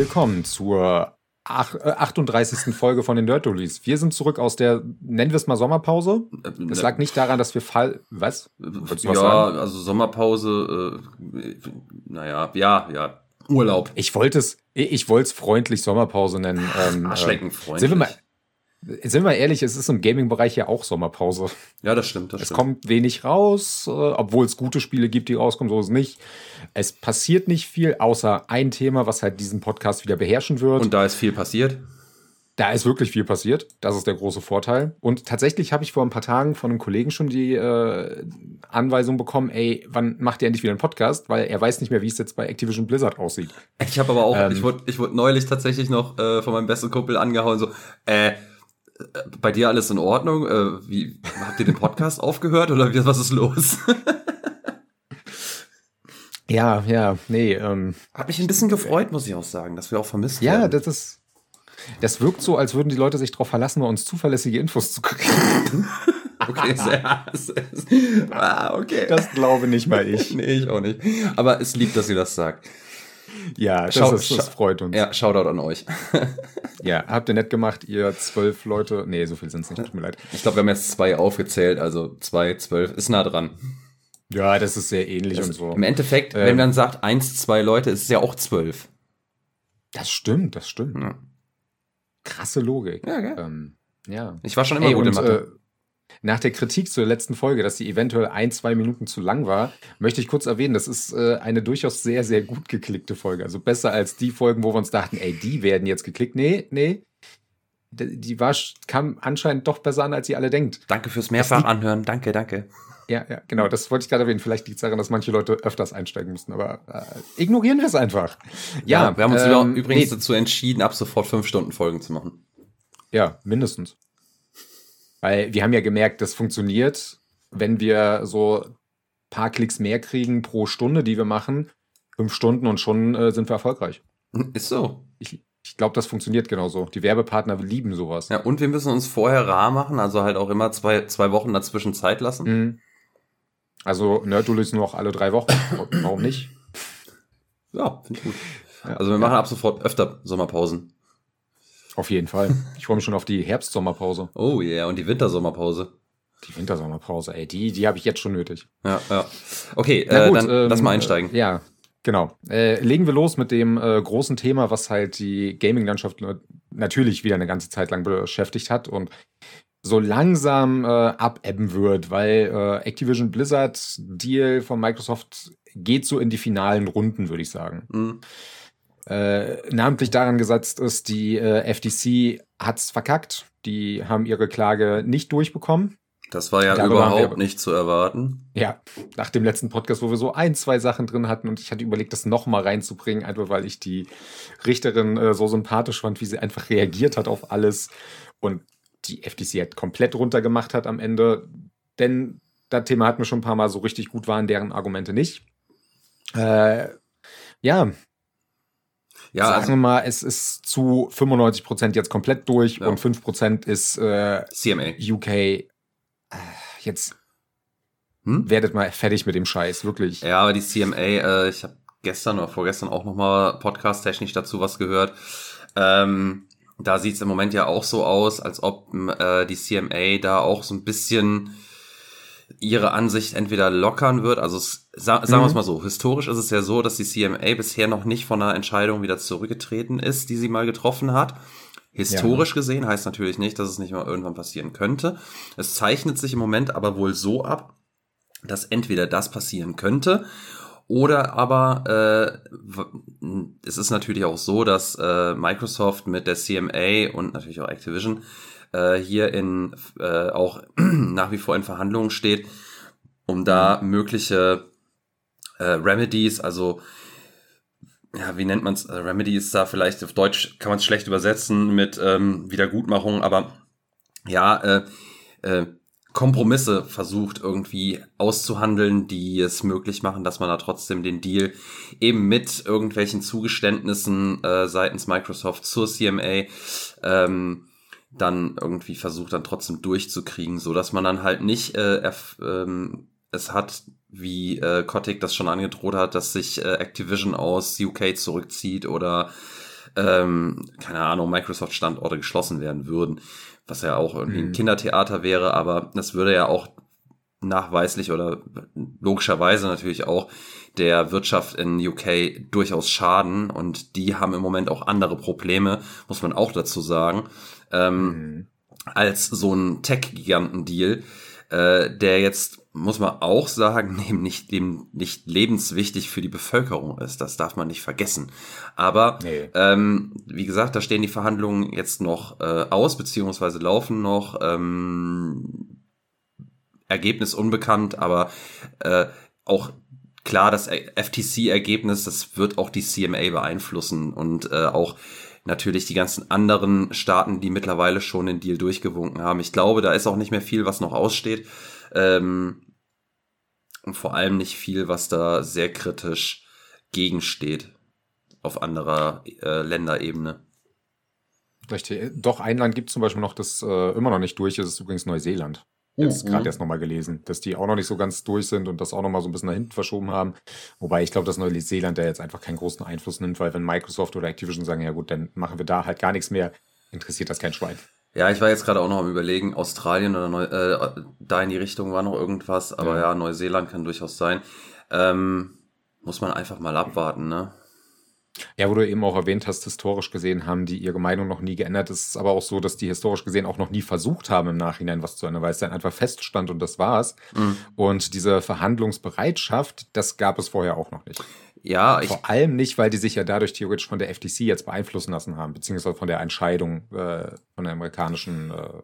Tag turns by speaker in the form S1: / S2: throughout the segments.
S1: Willkommen zur ach, äh, 38. Folge von den Nerdolies. Wir sind zurück aus der, nennen wir es mal Sommerpause. Es lag nicht daran, dass wir Fall. Was? Du
S2: ja,
S1: was sagen?
S2: also Sommerpause, äh, naja, ja, ja. Urlaub.
S1: Ich wollte es, ich wollte es freundlich Sommerpause nennen. Ähm,
S2: Arschlecken
S1: äh,
S2: freundlich.
S1: Sind wir mal, sind wir ehrlich, es ist im Gaming-Bereich ja auch Sommerpause.
S2: Ja, das stimmt, das
S1: Es
S2: stimmt.
S1: kommt wenig raus, äh, obwohl es gute Spiele gibt, die rauskommen, so ist es nicht. Es passiert nicht viel, außer ein Thema, was halt diesen Podcast wieder beherrschen wird.
S2: Und da ist viel passiert.
S1: Da ist wirklich viel passiert. Das ist der große Vorteil. Und tatsächlich habe ich vor ein paar Tagen von einem Kollegen schon die äh, Anweisung bekommen, ey, wann macht ihr endlich wieder einen Podcast? Weil er weiß nicht mehr, wie es jetzt bei Activision Blizzard aussieht.
S2: Ich habe aber auch,
S1: Ähm.
S2: ich wurde ich wurde neulich tatsächlich noch äh, von meinem besten Kumpel angehauen, so, äh, bei dir alles in Ordnung? Äh, wie habt ihr den Podcast aufgehört oder wie, was ist los?
S1: Ja, ja, nee, ähm,
S2: Hat mich ein bisschen gefreut, muss ich auch sagen, dass wir auch vermisst
S1: ja,
S2: werden.
S1: das ist. Das wirkt so, als würden die Leute sich darauf verlassen, bei uns zuverlässige Infos zu kriegen.
S2: Okay, sehr, sehr, ah, okay.
S1: Das glaube nicht mal ich.
S2: nee, ich auch nicht. Aber es lieb, dass ihr das sagt.
S1: Ja, das,
S2: Schau-
S1: ist, das freut uns. Ja.
S2: Ja, Shoutout an euch.
S1: habt ihr nett gemacht, ihr zwölf Leute. Nee, so viel sind es nicht, tut mir leid.
S2: Ich glaube, wir haben jetzt zwei aufgezählt, also zwei, zwölf, ist nah dran.
S1: Ja, das ist sehr ähnlich und so.
S2: Im Endeffekt,
S1: Ähm.
S2: wenn man sagt eins, zwei Leute, ist es ja auch zwölf.
S1: Das stimmt, das stimmt.
S2: Ja.
S1: Krasse Logik.
S2: Ja, gell?
S1: Ähm, ja.
S2: Ich war schon immer
S1: Ey,
S2: gut in
S1: und,
S2: Mathe.
S1: Nach der Kritik zur letzten Folge, dass sie eventuell ein, zwei Minuten zu lang war, möchte ich kurz erwähnen, das ist äh, eine durchaus sehr, sehr gut geklickte Folge. Also besser als die Folgen, wo wir uns dachten, ey, die werden jetzt geklickt. Nee, nee. Die war, kam anscheinend doch besser an, als ihr alle denkt.
S2: Danke fürs Mehrfach anhören. Danke, danke.
S1: Ja, ja, genau, das wollte ich gerade erwähnen. Vielleicht liegt es daran, dass manche Leute öfters einsteigen mussten, aber äh, ignorieren wir es einfach. Ja,
S2: wir haben uns
S1: ähm,
S2: übrigens
S1: nee,
S2: dazu entschieden, ab sofort fünf Stunden Folgen zu machen.
S1: Ja, mindestens. Weil wir haben ja gemerkt, das funktioniert, wenn wir so ein paar Klicks mehr kriegen pro Stunde, die wir machen. Fünf Stunden und schon äh, sind wir erfolgreich.
S2: Ist so.
S1: Ich, ich glaube, das funktioniert genauso. Die Werbepartner lieben sowas.
S2: Ja, und wir müssen uns vorher rar machen, also halt auch immer zwei, zwei Wochen dazwischen Zeit lassen.
S1: Mhm. Also Nerdduel ist nur noch alle drei Wochen. Warum nicht?
S2: Ja, finde ich gut.
S1: Ja.
S2: Also wir machen ab sofort öfter Sommerpausen.
S1: Auf jeden Fall. Ich freue mich schon auf die Herbst-Sommerpause.
S2: Oh yeah, und die Wintersommerpause.
S1: Die Wintersommerpause, ey, die, die habe ich jetzt schon nötig.
S2: Ja, ja. Okay,
S1: Na
S2: äh,
S1: gut,
S2: dann
S1: ähm,
S2: lass mal einsteigen.
S1: äh, Ja, genau. Äh, legen wir los mit dem äh, großen Thema, was halt die Gaming-Landschaft äh, natürlich wieder eine ganze Zeit lang beschäftigt hat und so langsam äh, abebben wird, weil äh, Activision Blizzard Deal von Microsoft geht so in die finalen Runden, würde ich sagen.
S2: Mhm.
S1: Äh, namentlich daran gesetzt ist, die äh, FTC hat's verkackt. Die haben ihre Klage nicht durchbekommen.
S2: Das war ja
S1: Darüber haben wir-
S2: überhaupt nicht zu erwarten.
S1: Ja, nach dem letzten Podcast, wo wir so ein, zwei Sachen drin hatten und ich hatte überlegt, das nochmal reinzubringen, einfach weil ich die Richterin äh, so sympathisch fand, wie sie einfach reagiert hat auf alles und die FTC halt komplett runtergemacht hat am Ende. Denn das Thema hatten wir schon ein paar Mal so richtig gut waren, deren Argumente nicht. Äh, ja,
S2: Ja,
S1: sagen
S2: also
S1: wir mal, es ist zu 95 Prozent jetzt komplett durch
S2: Ja.
S1: und 5 Prozent ist äh,
S2: CMA.
S1: UK. Äh, jetzt
S2: Hm?
S1: werdet mal fertig mit dem Scheiß, wirklich.
S2: Ja, aber die CMA, äh, ich habe gestern oder vorgestern auch nochmal podcast-technisch dazu was gehört. Ähm, da sieht es im Moment ja auch so aus, als ob äh, die CMA da auch so ein bisschen ihre Ansicht entweder lockern wird. Also sa sagen wir es
S1: Mhm.
S2: mal so, historisch ist es ja so, dass die CMA bisher noch nicht von einer Entscheidung wieder zurückgetreten ist, die sie mal getroffen hat. Historisch gesehen heißt natürlich nicht, dass es nicht mal irgendwann passieren könnte. Es zeichnet sich im Moment aber wohl so ab, dass entweder das passieren könnte oder aber äh, es ist natürlich auch so, dass äh, Microsoft mit der CMA und natürlich auch Activision äh, hier in äh, auch nach wie vor in Verhandlungen steht, um da mögliche äh, Remedies, also ja, wie nennt man es? Remedy ist da vielleicht auf Deutsch kann man es schlecht übersetzen mit ähm, Wiedergutmachung, aber ja, äh, äh, Kompromisse versucht irgendwie auszuhandeln, die es möglich machen, dass man da trotzdem den Deal eben mit irgendwelchen Zugeständnissen äh, seitens Microsoft zur CMA ähm, dann irgendwie versucht dann trotzdem durchzukriegen, so dass man dann halt nicht äh, ähm, es hat, wie äh, Kotick das schon angedroht hat, dass sich äh, Activision aus UK zurückzieht oder ähm, keine Ahnung, Microsoft-Standorte geschlossen werden würden, was ja auch irgendwie mhm. ein Kindertheater wäre, aber das würde ja auch nachweislich oder logischerweise natürlich auch der Wirtschaft in UK durchaus schaden und die haben im Moment auch andere Probleme, muss man auch dazu sagen, ähm, mhm. als so ein Tech-Giganten-Deal, äh, der jetzt muss man auch sagen, neben nicht, dem nicht lebenswichtig für die Bevölkerung ist. Das darf man nicht vergessen. Aber nee. ähm, wie gesagt, da stehen die Verhandlungen jetzt noch äh, aus, beziehungsweise laufen noch. Ähm, Ergebnis unbekannt, aber äh, auch klar, das FTC-Ergebnis, das wird auch die CMA beeinflussen und äh, auch natürlich die ganzen anderen Staaten, die mittlerweile schon den Deal durchgewunken haben. Ich glaube, da ist auch nicht mehr viel, was noch aussteht. Ähm, und vor allem nicht viel, was da sehr kritisch gegensteht auf anderer äh, Länderebene.
S1: Richtig. Doch, ein Land gibt es zum Beispiel noch, das äh, immer noch nicht durch ist, ist übrigens Neuseeland. Jetzt mhm. gerade erst nochmal gelesen, dass die auch noch nicht so ganz durch sind und das auch nochmal so ein bisschen nach hinten verschoben haben. Wobei ich glaube, dass Neuseeland da jetzt einfach keinen großen Einfluss nimmt, weil wenn Microsoft oder Activision sagen, ja gut, dann machen wir da halt gar nichts mehr, interessiert das kein Schwein.
S2: Ja, ich war jetzt gerade auch noch am überlegen, Australien oder Neu äh, da in die Richtung war noch irgendwas, aber ja, ja Neuseeland kann durchaus sein. Ähm, muss man einfach mal abwarten, ne?
S1: Ja, wo du eben auch erwähnt hast, historisch gesehen haben die ihre Meinung noch nie geändert. Es ist aber auch so, dass die historisch gesehen auch noch nie versucht haben, im Nachhinein was zu ändern, weil es dann einfach feststand und das war's. Mhm. Und diese Verhandlungsbereitschaft, das gab es vorher auch noch nicht. Ja, ich vor allem nicht, weil die sich ja dadurch theoretisch von der FTC jetzt beeinflussen lassen haben, beziehungsweise von der Entscheidung äh, von der amerikanischen, äh,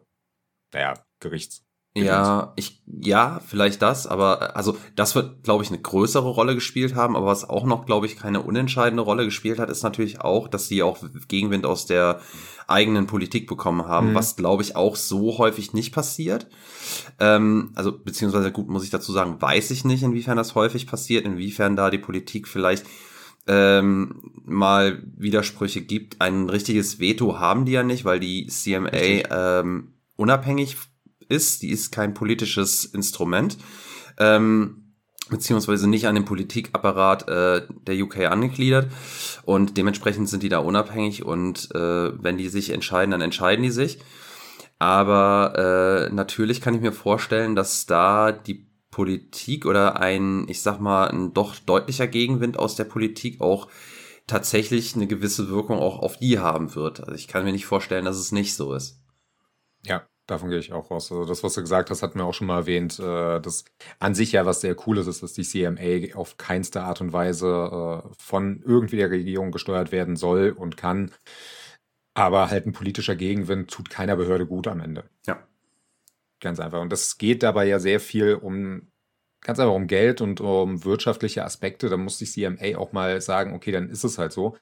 S1: naja, Gerichts.
S2: Ja, ich, ja, vielleicht das, aber also das wird, glaube ich, eine größere Rolle gespielt haben, aber was auch noch, glaube ich, keine unentscheidende Rolle gespielt hat, ist natürlich auch, dass sie auch Gegenwind aus der eigenen Politik bekommen haben, mhm. was, glaube ich, auch so häufig nicht passiert. Ähm, also, beziehungsweise, gut, muss ich dazu sagen, weiß ich nicht, inwiefern das häufig passiert, inwiefern da die Politik vielleicht ähm, mal Widersprüche gibt. Ein richtiges Veto haben die ja nicht, weil die CMA ähm, unabhängig ist. Die ist kein politisches Instrument. Ähm, beziehungsweise nicht an den Politikapparat äh, der UK angegliedert und dementsprechend sind die da unabhängig und äh, wenn die sich entscheiden, dann entscheiden die sich. Aber äh, natürlich kann ich mir vorstellen, dass da die Politik oder ein, ich sag mal, ein doch deutlicher Gegenwind aus der Politik auch tatsächlich eine gewisse Wirkung auch auf die haben wird. Also ich kann mir nicht vorstellen, dass es nicht so ist.
S1: Ja, Davon gehe ich auch raus. Also das, was du gesagt hast, hatten wir auch schon mal erwähnt, äh, dass an sich ja was sehr Cooles ist, dass die CMA auf keinste Art und Weise äh, von irgendwie der Regierung gesteuert werden soll und kann. Aber halt ein politischer Gegenwind tut keiner Behörde gut am Ende.
S2: Ja.
S1: Ganz einfach. Und das geht dabei ja sehr viel um ganz einfach um Geld und um wirtschaftliche Aspekte. Da muss die CMA auch mal sagen, okay, dann ist es halt so.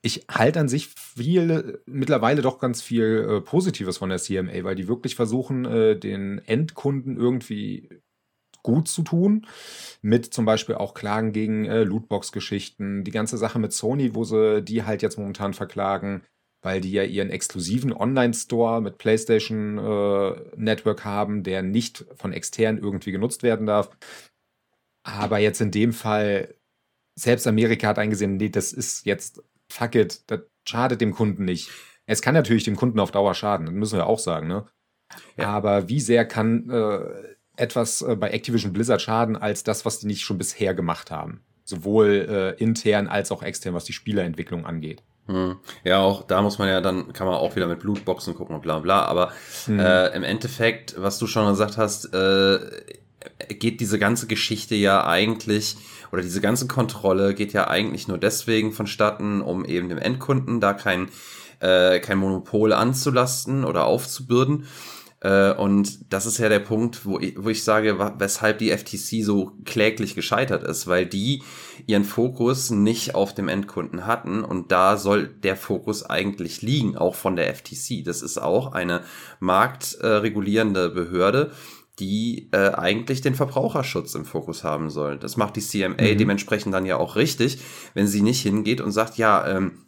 S1: Ich halte an sich viel, mittlerweile doch ganz viel äh, Positives von der CMA, weil die wirklich versuchen, äh, den Endkunden irgendwie gut zu tun, mit zum Beispiel auch Klagen gegen äh, Lootbox-Geschichten, die ganze Sache mit Sony, wo sie die halt jetzt momentan verklagen, weil die ja ihren exklusiven Online-Store mit PlayStation äh, Network haben, der nicht von extern irgendwie genutzt werden darf. Aber jetzt in dem Fall, selbst Amerika hat eingesehen, nee, das ist jetzt, fuck it, das schadet dem Kunden nicht. Es kann natürlich dem Kunden auf Dauer schaden, das müssen wir auch sagen, ne? Ja. Aber wie sehr kann äh, etwas äh, bei Activision Blizzard schaden, als das, was die nicht schon bisher gemacht haben? Sowohl äh, intern als auch extern, was die Spielerentwicklung angeht.
S2: Hm. Ja, auch da muss man ja dann, kann man auch wieder mit Blutboxen gucken und bla bla. Aber hm. äh, im Endeffekt, was du schon gesagt hast, äh, geht diese ganze Geschichte ja eigentlich, oder diese ganze Kontrolle geht ja eigentlich nur deswegen vonstatten, um eben dem Endkunden da kein, äh, kein Monopol anzulasten oder aufzubürden. Äh, und das ist ja der Punkt, wo ich, wo ich sage, weshalb die FTC so kläglich gescheitert ist, weil die ihren Fokus nicht auf dem Endkunden hatten und da soll der Fokus eigentlich liegen, auch von der FTC. Das ist auch eine marktregulierende Behörde, die äh, eigentlich den Verbraucherschutz im Fokus haben soll. Das macht die CMA mhm. dementsprechend dann ja auch richtig, wenn sie nicht hingeht und sagt, ja, ähm,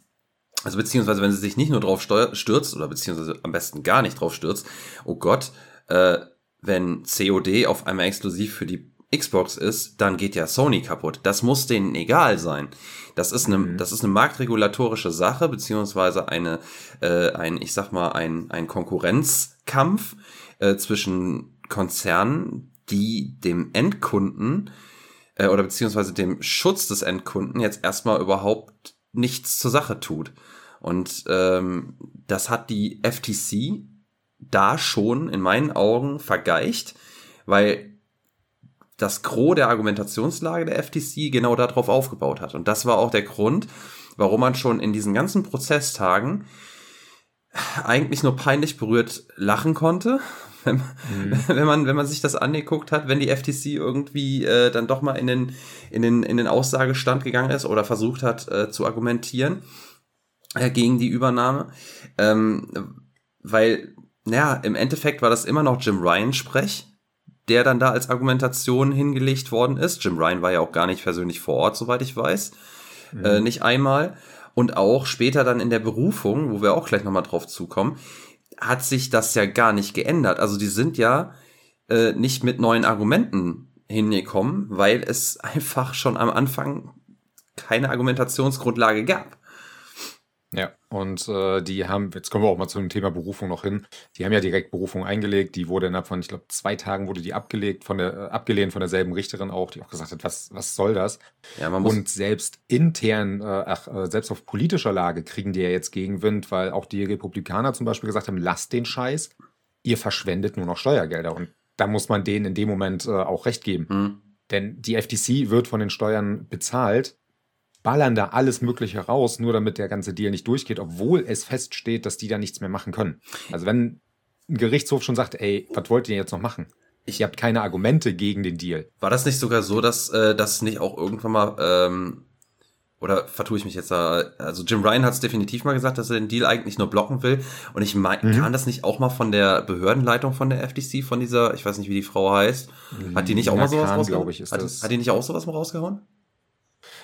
S2: also beziehungsweise wenn sie sich nicht nur drauf stürzt oder beziehungsweise am besten gar nicht drauf stürzt, oh Gott, äh, wenn COD auf einmal exklusiv für die Xbox ist, dann geht ja Sony kaputt. Das muss denen egal sein. Das ist eine, mhm. das ist eine marktregulatorische Sache, beziehungsweise eine, äh, ein, ich sag mal, ein, ein Konkurrenzkampf äh, zwischen Konzernen, die dem Endkunden äh, oder beziehungsweise dem Schutz des Endkunden jetzt erstmal überhaupt nichts zur Sache tut. Und ähm, das hat die FTC da schon in meinen Augen vergeicht, weil das Gros der Argumentationslage der FTC genau darauf aufgebaut hat. Und das war auch der Grund, warum man schon in diesen ganzen Prozesstagen eigentlich nur peinlich berührt lachen konnte, wenn, mhm. wenn, man, wenn man sich das angeguckt hat, wenn die FTC irgendwie äh, dann doch mal in den, in, den, in den Aussagestand gegangen ist oder versucht hat äh, zu argumentieren äh, gegen die Übernahme. Ähm, weil, naja, im Endeffekt war das immer noch Jim Ryan Sprech, der dann da als Argumentation hingelegt worden ist. Jim Ryan war ja auch gar nicht persönlich vor Ort, soweit ich weiß. Mhm. Äh, nicht einmal. Und auch später dann in der Berufung, wo wir auch gleich nochmal drauf zukommen, hat sich das ja gar nicht geändert. Also die sind ja äh, nicht mit neuen Argumenten hingekommen, weil es einfach schon am Anfang keine Argumentationsgrundlage gab.
S1: Ja, und äh, die haben, jetzt kommen wir auch mal zu dem Thema Berufung noch hin. Die haben ja direkt Berufung eingelegt. Die wurde innerhalb von, ich glaube, zwei Tagen wurde die abgelegt, von der, äh, abgelehnt von derselben Richterin auch, die auch gesagt hat, was, was soll das? Ja, man muss und selbst intern, äh, ach, äh, selbst auf politischer Lage kriegen die ja jetzt Gegenwind, weil auch die Republikaner zum Beispiel gesagt haben, lasst den Scheiß, ihr verschwendet nur noch Steuergelder. Und da muss man denen in dem Moment äh, auch recht geben. Hm. Denn die FTC wird von den Steuern bezahlt ballern da alles Mögliche raus, nur damit der ganze Deal nicht durchgeht, obwohl es feststeht, dass die da nichts mehr machen können. Also wenn ein Gerichtshof schon sagt, ey, was wollt ihr jetzt noch machen? Ich, ihr habt keine Argumente gegen den Deal.
S2: War das nicht sogar so, dass äh, das nicht auch irgendwann mal ähm, oder vertue ich mich jetzt da? Also Jim Ryan hat es definitiv mal gesagt, dass er den Deal eigentlich nur blocken will. Und ich meine, mhm. kann das nicht auch mal von der Behördenleitung von der FTC, von dieser, ich weiß nicht, wie die Frau heißt, hat die nicht auch mal sowas Kahn, rausgehauen? Ich, hat, hat die nicht auch sowas mal rausgehauen?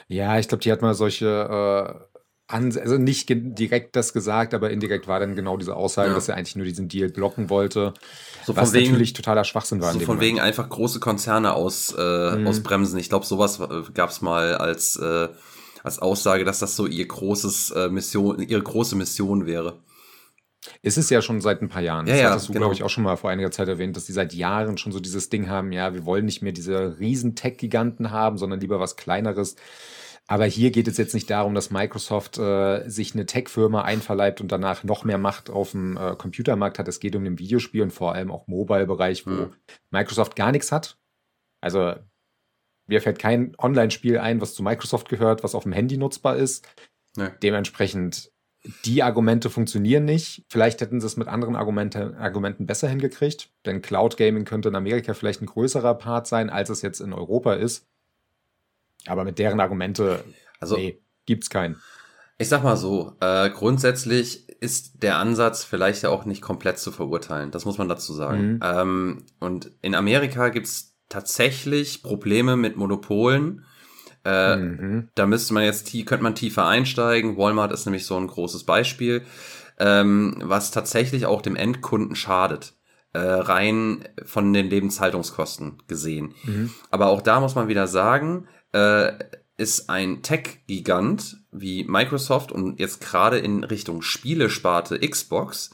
S1: Ja, ich glaube, die hat mal solche, äh, also nicht direkt das gesagt, aber indirekt war dann genau diese Aussage, ja. dass er eigentlich nur diesen Deal blocken wollte. So was wegen, natürlich totaler Schwachsinn war.
S2: So von Moment. wegen einfach große Konzerne aus, äh, mhm. ausbremsen. Ich glaube, sowas äh, gab es mal als, äh, als Aussage, dass das so ihr großes äh, Mission, ihre große Mission wäre.
S1: Ist es ja schon seit ein paar Jahren. Das ja, hattest du, genau. glaube ich, auch schon mal vor einiger Zeit erwähnt, dass die seit Jahren schon so dieses Ding haben, ja, wir wollen nicht mehr diese riesen Tech-Giganten haben, sondern lieber was Kleineres. Aber hier geht es jetzt nicht darum, dass Microsoft äh, sich eine Tech-Firma einverleibt und danach noch mehr Macht auf dem äh, Computermarkt hat. Es geht um den Videospiel und vor allem auch Mobile-Bereich, wo mhm. Microsoft gar nichts hat. Also mir fällt kein Online-Spiel ein, was zu Microsoft gehört, was auf dem Handy nutzbar ist. Nee. Dementsprechend, die Argumente funktionieren nicht. Vielleicht hätten sie es mit anderen Argumente, Argumenten besser hingekriegt, denn Cloud Gaming könnte in Amerika vielleicht ein größerer Part sein, als es jetzt in Europa ist. Aber mit deren Argumente, also, nee, gibt's keinen.
S2: Ich sag mal so, äh, grundsätzlich ist der Ansatz vielleicht ja auch nicht komplett zu verurteilen. Das muss man dazu sagen. Mhm. Ähm, und in Amerika gibt's tatsächlich Probleme mit Monopolen. Äh, mhm. Da müsste man jetzt, könnte man tiefer einsteigen. Walmart ist nämlich so ein großes Beispiel, ähm, was tatsächlich auch dem Endkunden schadet. Äh, rein von den Lebenshaltungskosten gesehen. Mhm. Aber auch da muss man wieder sagen, äh, ist ein Tech-Gigant wie Microsoft und jetzt gerade in Richtung Spielesparte Xbox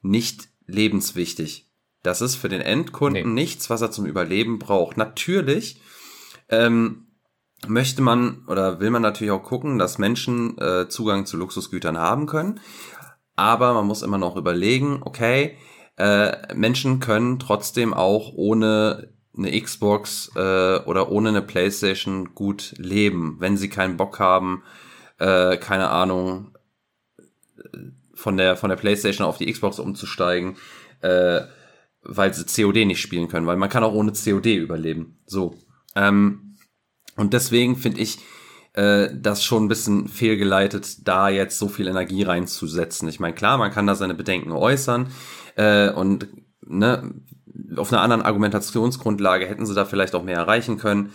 S2: nicht lebenswichtig. Das ist für den Endkunden nee. nichts, was er zum Überleben braucht. Natürlich ähm, möchte man oder will man natürlich auch gucken, dass Menschen äh, Zugang zu Luxusgütern haben können. Aber man muss immer noch überlegen, okay, äh, Menschen können trotzdem auch ohne eine Xbox äh, oder ohne eine Playstation gut leben, wenn sie keinen Bock haben, äh, keine Ahnung, von der, von der Playstation auf die Xbox umzusteigen, äh, weil sie COD nicht spielen können, weil man kann auch ohne COD überleben. So. Ähm, und deswegen finde ich äh, das schon ein bisschen fehlgeleitet, da jetzt so viel Energie reinzusetzen. Ich meine, klar, man kann da seine Bedenken äußern äh, und ne, auf einer anderen Argumentationsgrundlage hätten sie da vielleicht auch mehr erreichen können.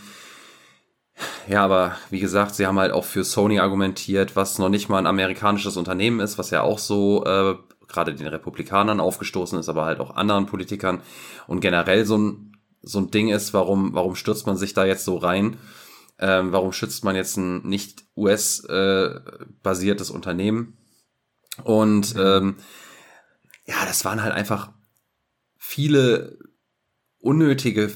S2: Ja, aber wie gesagt, sie haben halt auch für Sony argumentiert, was noch nicht mal ein amerikanisches Unternehmen ist, was ja auch so äh, gerade den Republikanern aufgestoßen ist, aber halt auch anderen Politikern und generell so ein so ein Ding ist, warum, warum stürzt man sich da jetzt so rein? Ähm, warum schützt man jetzt ein nicht US-basiertes äh, Unternehmen? Und ähm, ja, das waren halt einfach viele unnötige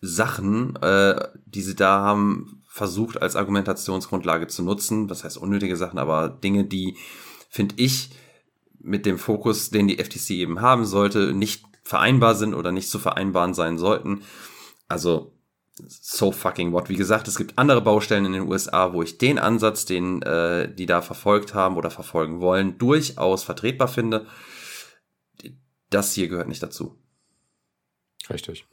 S2: Sachen, äh, die sie da haben versucht als Argumentationsgrundlage zu nutzen. Was heißt unnötige Sachen, aber Dinge, die, finde ich, mit dem Fokus, den die FTC eben haben sollte, nicht vereinbar sind oder nicht zu vereinbaren sein sollten. Also so fucking what. Wie gesagt, es gibt andere Baustellen in den USA, wo ich den Ansatz, den äh, die da verfolgt haben oder verfolgen wollen, durchaus vertretbar finde. Das hier gehört nicht dazu.
S1: Richtig.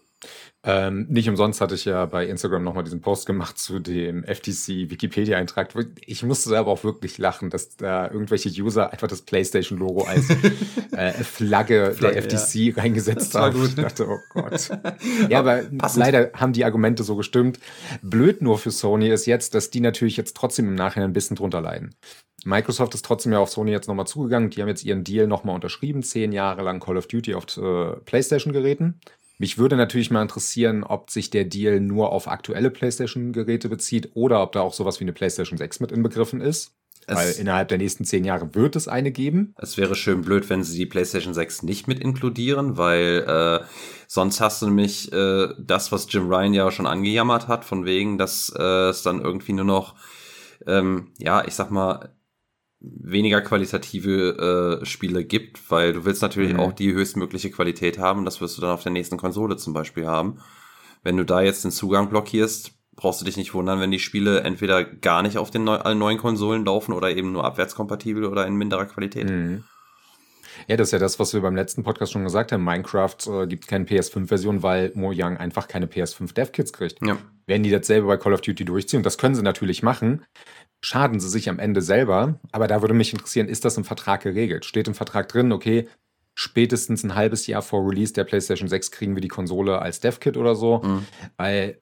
S1: Ähm, nicht umsonst hatte ich ja bei Instagram nochmal diesen Post gemacht zu dem FTC-Wikipedia-Eintrag. Ich musste aber auch wirklich lachen, dass da irgendwelche User einfach das PlayStation-Logo als äh, Flagge, Flagge der FTC ja. reingesetzt haben. Gut. Ich dachte, oh Gott. ja, aber Passend. leider haben die Argumente so gestimmt. Blöd nur für Sony ist jetzt, dass die natürlich jetzt trotzdem im Nachhinein ein bisschen drunter leiden. Microsoft ist trotzdem ja auf Sony jetzt nochmal zugegangen. Die haben jetzt ihren Deal nochmal unterschrieben. Zehn Jahre lang Call of Duty auf äh, PlayStation-Geräten. Mich würde natürlich mal interessieren, ob sich der Deal nur auf aktuelle PlayStation-Geräte bezieht oder ob da auch sowas wie eine PlayStation 6 mit inbegriffen ist. Es Weil innerhalb der nächsten zehn Jahre wird es eine geben.
S2: Es wäre schön blöd, wenn sie die PlayStation 6 nicht mit inkludieren, weil äh, sonst hast du nämlich äh, das, was Jim Ryan ja schon angejammert hat, von wegen, dass äh, es dann irgendwie nur noch, ähm, ja, ich sag mal, weniger qualitative äh, Spiele gibt, weil du willst natürlich mhm. auch die höchstmögliche Qualität haben. Das wirst du dann auf der nächsten Konsole zum Beispiel haben. Wenn du da jetzt den Zugang blockierst, brauchst du dich nicht wundern, wenn die Spiele entweder gar nicht auf den neu allen neuen Konsolen laufen oder eben nur abwärtskompatibel oder in minderer Qualität. Mhm.
S1: Ja, das ist ja das, was wir beim letzten Podcast schon gesagt haben. Minecraft äh, gibt keine PS5-Version, weil Mojang einfach keine PS5 Dev-Kits kriegt. Ja. Werden die dasselbe bei Call of Duty durchziehen? Und das können sie natürlich machen schaden sie sich am Ende selber. Aber da würde mich interessieren, ist das im Vertrag geregelt? Steht im Vertrag drin, okay, spätestens ein halbes Jahr vor Release der PlayStation 6 kriegen wir die Konsole als Dev-Kit oder so? Mhm. Weil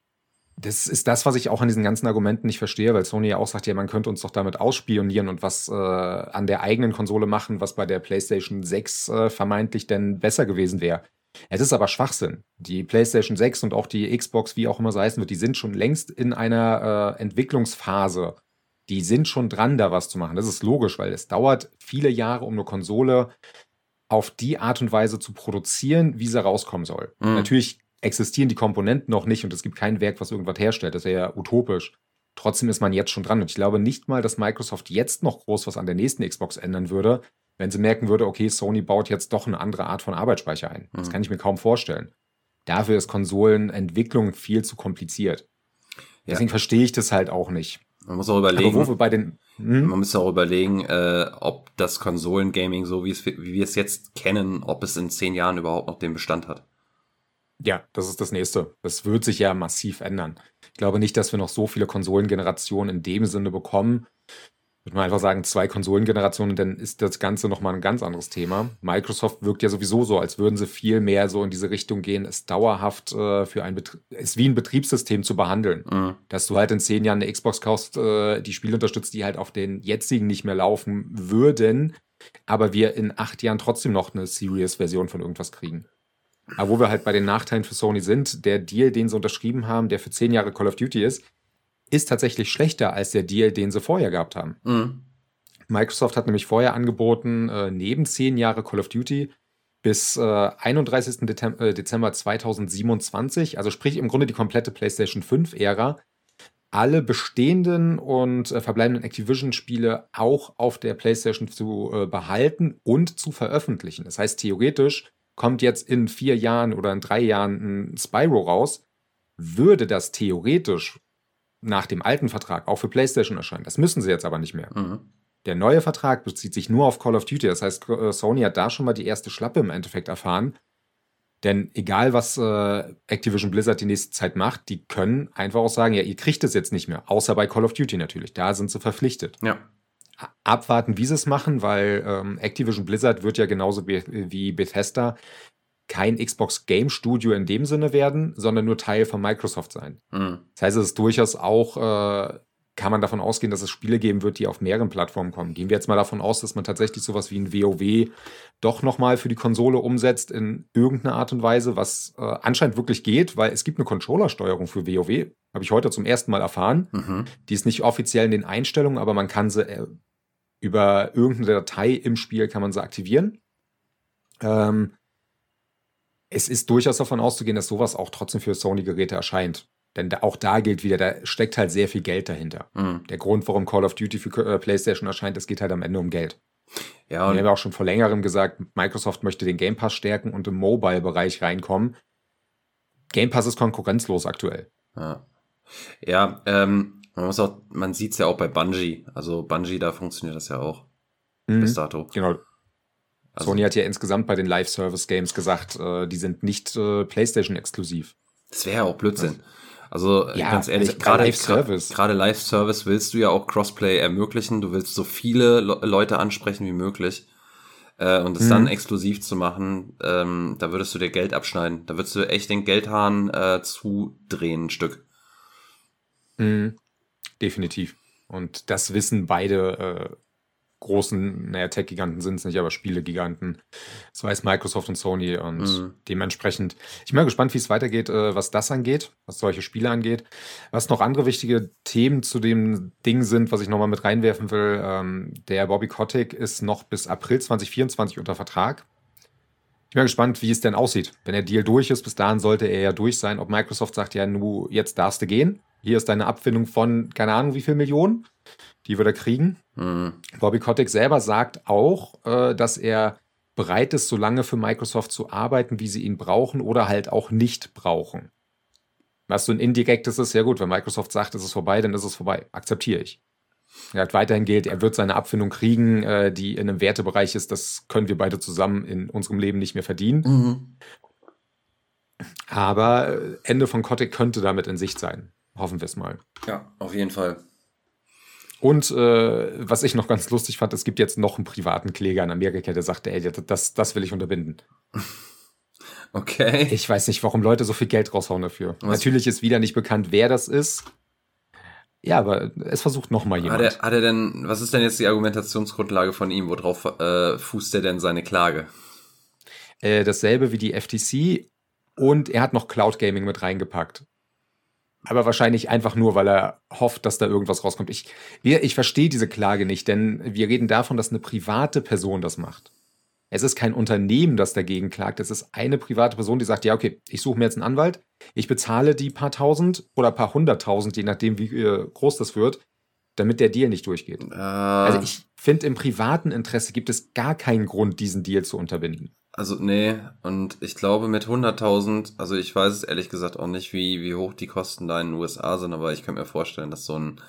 S1: das ist das, was ich auch an diesen ganzen Argumenten nicht verstehe, weil Sony ja auch sagt, ja, man könnte uns doch damit ausspionieren und was äh, an der eigenen Konsole machen, was bei der PlayStation 6 äh, vermeintlich denn besser gewesen wäre. Es ist aber Schwachsinn. Die PlayStation 6 und auch die Xbox, wie auch immer es heißen wird, die sind schon längst in einer äh, Entwicklungsphase die sind schon dran, da was zu machen. Das ist logisch, weil es dauert viele Jahre, um eine Konsole auf die Art und Weise zu produzieren, wie sie rauskommen soll. Mhm. Natürlich existieren die Komponenten noch nicht und es gibt kein Werk, was irgendwas herstellt. Das wäre ja utopisch. Trotzdem ist man jetzt schon dran. Und ich glaube nicht mal, dass Microsoft jetzt noch groß was an der nächsten Xbox ändern würde, wenn sie merken würde, okay, Sony baut jetzt doch eine andere Art von Arbeitsspeicher ein. Das mhm. kann ich mir kaum vorstellen. Dafür ist Konsolenentwicklung viel zu kompliziert. Deswegen ja. verstehe ich das halt auch nicht.
S2: Man muss auch überlegen.
S1: Aber wo wir bei den,
S2: hm? Man muss auch überlegen, äh, ob das Konsolengaming, so wie, es, wie wir es jetzt kennen, ob es in zehn Jahren überhaupt noch den Bestand hat.
S1: Ja, das ist das nächste. Das wird sich ja massiv ändern. Ich glaube nicht, dass wir noch so viele Konsolengenerationen in dem Sinne bekommen, würde man einfach sagen, zwei Konsolengenerationen, dann ist das Ganze nochmal ein ganz anderes Thema. Microsoft wirkt ja sowieso so, als würden sie viel mehr so in diese Richtung gehen, es dauerhaft äh, für ein Betrie es wie ein Betriebssystem zu behandeln. Mhm. Dass du halt in zehn Jahren eine Xbox kaufst, äh, die Spiele unterstützt, die halt auf den jetzigen nicht mehr laufen würden, aber wir in acht Jahren trotzdem noch eine Serious-Version von irgendwas kriegen. Aber wo wir halt bei den Nachteilen für Sony sind, der Deal, den sie unterschrieben haben, der für zehn Jahre Call of Duty ist, ist tatsächlich schlechter als der Deal, den sie vorher gehabt haben. Mhm. Microsoft hat nämlich vorher angeboten, äh, neben zehn Jahre Call of Duty bis äh, 31. Dezember, äh, Dezember 2027, also sprich im Grunde die komplette PlayStation 5-Ära, alle bestehenden und äh, verbleibenden Activision-Spiele auch auf der PlayStation zu äh, behalten und zu veröffentlichen. Das heißt, theoretisch kommt jetzt in vier Jahren oder in drei Jahren ein Spyro raus, würde das theoretisch nach dem alten Vertrag auch für PlayStation erscheinen. Das müssen sie jetzt aber nicht mehr. Mhm. Der neue Vertrag bezieht sich nur auf Call of Duty. Das heißt, äh, Sony hat da schon mal die erste Schlappe im Endeffekt erfahren. Denn egal, was äh, Activision Blizzard die nächste Zeit macht, die können einfach auch sagen, ja, ihr kriegt es jetzt nicht mehr. Außer bei Call of Duty natürlich. Da sind sie verpflichtet.
S2: Ja.
S1: Abwarten, wie sie es machen, weil ähm, Activision Blizzard wird ja genauso wie, wie Bethesda kein Xbox Game Studio in dem Sinne werden, sondern nur Teil von Microsoft sein. Mhm. Das heißt, es ist durchaus auch äh, kann man davon ausgehen, dass es Spiele geben wird, die auf mehreren Plattformen kommen. Gehen wir jetzt mal davon aus, dass man tatsächlich sowas wie ein WoW doch nochmal für die Konsole umsetzt in irgendeiner Art und Weise, was äh, anscheinend wirklich geht, weil es gibt eine Controllersteuerung für WoW. Habe ich heute zum ersten Mal erfahren. Mhm. Die ist nicht offiziell in den Einstellungen, aber man kann sie äh, über irgendeine Datei im Spiel kann man sie aktivieren. Ähm, es ist durchaus davon auszugehen, dass sowas auch trotzdem für Sony-Geräte erscheint. Denn auch da gilt wieder, da steckt halt sehr viel Geld dahinter. Mhm. Der Grund, warum Call of Duty für äh, PlayStation erscheint, es geht halt am Ende um Geld. Ja, und wir haben ja auch schon vor längerem gesagt, Microsoft möchte den Game Pass stärken und im Mobile-Bereich reinkommen. Game Pass ist konkurrenzlos aktuell.
S2: Ja, ja ähm, man muss auch, man sieht es ja auch bei Bungie. Also Bungie, da funktioniert das ja auch. Mhm. Bis dato.
S1: Genau. Also, Sony hat ja insgesamt bei den Live-Service-Games gesagt, äh, die sind nicht äh, PlayStation-exklusiv.
S2: Das wäre ja auch Blödsinn. Also ja, ganz ehrlich, also gerade Live-Service. Gerade Live-Service willst du ja auch Crossplay ermöglichen. Du willst so viele Le Leute ansprechen wie möglich. Äh, und es mhm. dann exklusiv zu machen, ähm, da würdest du dir Geld abschneiden. Da würdest du echt den Geldhahn äh, zudrehen, ein Stück.
S1: Mhm. Definitiv. Und das wissen beide äh, großen, naja, Tech-Giganten sind es nicht, aber Spiele-Giganten. Das weiß Microsoft und Sony und mhm. dementsprechend, ich bin mal gespannt, wie es weitergeht, äh, was das angeht, was solche Spiele angeht. Was noch andere wichtige Themen zu dem Ding sind, was ich nochmal mit reinwerfen will, ähm, der Bobby Kotick ist noch bis April 2024 unter Vertrag. Ich bin mal gespannt, wie es denn aussieht. Wenn der Deal durch ist, bis dahin sollte er ja durch sein. Ob Microsoft sagt, ja, nu, jetzt darfst du gehen. Hier ist deine Abfindung von, keine Ahnung, wie viel Millionen die wir da kriegen. Mhm. Bobby Kotick selber sagt auch, äh, dass er bereit ist, so lange für Microsoft zu arbeiten, wie sie ihn brauchen oder halt auch nicht brauchen. Was so ein indirektes ist, ja gut, wenn Microsoft sagt, es ist vorbei, dann ist es vorbei. Akzeptiere ich. Er hat weiterhin gilt, er wird seine Abfindung kriegen, äh, die in einem Wertebereich ist, das können wir beide zusammen in unserem Leben nicht mehr verdienen. Mhm. Aber äh, Ende von Kotick könnte damit in Sicht sein. Hoffen wir es mal.
S2: Ja, auf jeden Fall.
S1: Und äh, was ich noch ganz lustig fand, es gibt jetzt noch einen privaten Kläger in Amerika, der sagte, ey, das, das will ich unterbinden.
S2: Okay.
S1: Ich weiß nicht, warum Leute so viel Geld raushauen dafür. Was? Natürlich ist wieder nicht bekannt, wer das ist. Ja, aber es versucht noch mal jemand.
S2: Hat er, hat er denn, was ist denn jetzt die Argumentationsgrundlage von ihm? Worauf äh, fußt er denn seine Klage?
S1: Äh, dasselbe wie die FTC und er hat noch Cloud Gaming mit reingepackt aber wahrscheinlich einfach nur, weil er hofft, dass da irgendwas rauskommt. Ich, ich verstehe diese Klage nicht, denn wir reden davon, dass eine private Person das macht. Es ist kein Unternehmen, das dagegen klagt. Es ist eine private Person, die sagt, ja, okay, ich suche mir jetzt einen Anwalt, ich bezahle die paar tausend oder paar hunderttausend, je nachdem, wie äh, groß das wird, damit der Deal nicht durchgeht. Uh. Also ich finde, im privaten Interesse gibt es gar keinen Grund, diesen Deal zu unterbinden.
S2: Also nee, und ich glaube mit 100.000, also ich weiß es ehrlich gesagt auch nicht, wie, wie hoch die Kosten da in den USA sind, aber ich kann mir vorstellen, dass so ein,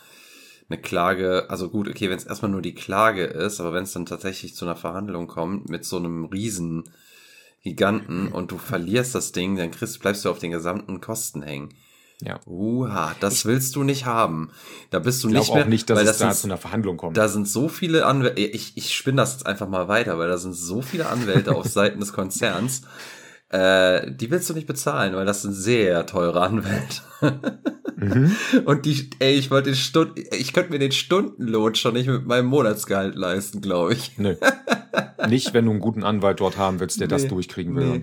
S2: eine Klage, also gut, okay, wenn es erstmal nur die Klage ist, aber wenn es dann tatsächlich zu einer Verhandlung kommt mit so einem riesen Giganten und du verlierst das Ding, dann kriegst, bleibst du auf den gesamten Kosten hängen. Ja. Uha, das ich willst du nicht haben. Da bist du nicht mehr.
S1: auch nicht, dass weil es das da sind, zu einer Verhandlung kommt.
S2: Da sind so viele Anwälte. Ich, ich spinne das einfach mal weiter, weil da sind so viele Anwälte auf Seiten des Konzerns. Äh, die willst du nicht bezahlen, weil das sind sehr teure Anwälte. mhm. Und die, ey, ich wollte den Stunden, ich könnte mir den Stundenlohn schon nicht mit meinem Monatsgehalt leisten, glaube ich.
S1: Nö. Nicht, wenn du einen guten Anwalt dort haben willst, der nee, das durchkriegen will. Nee.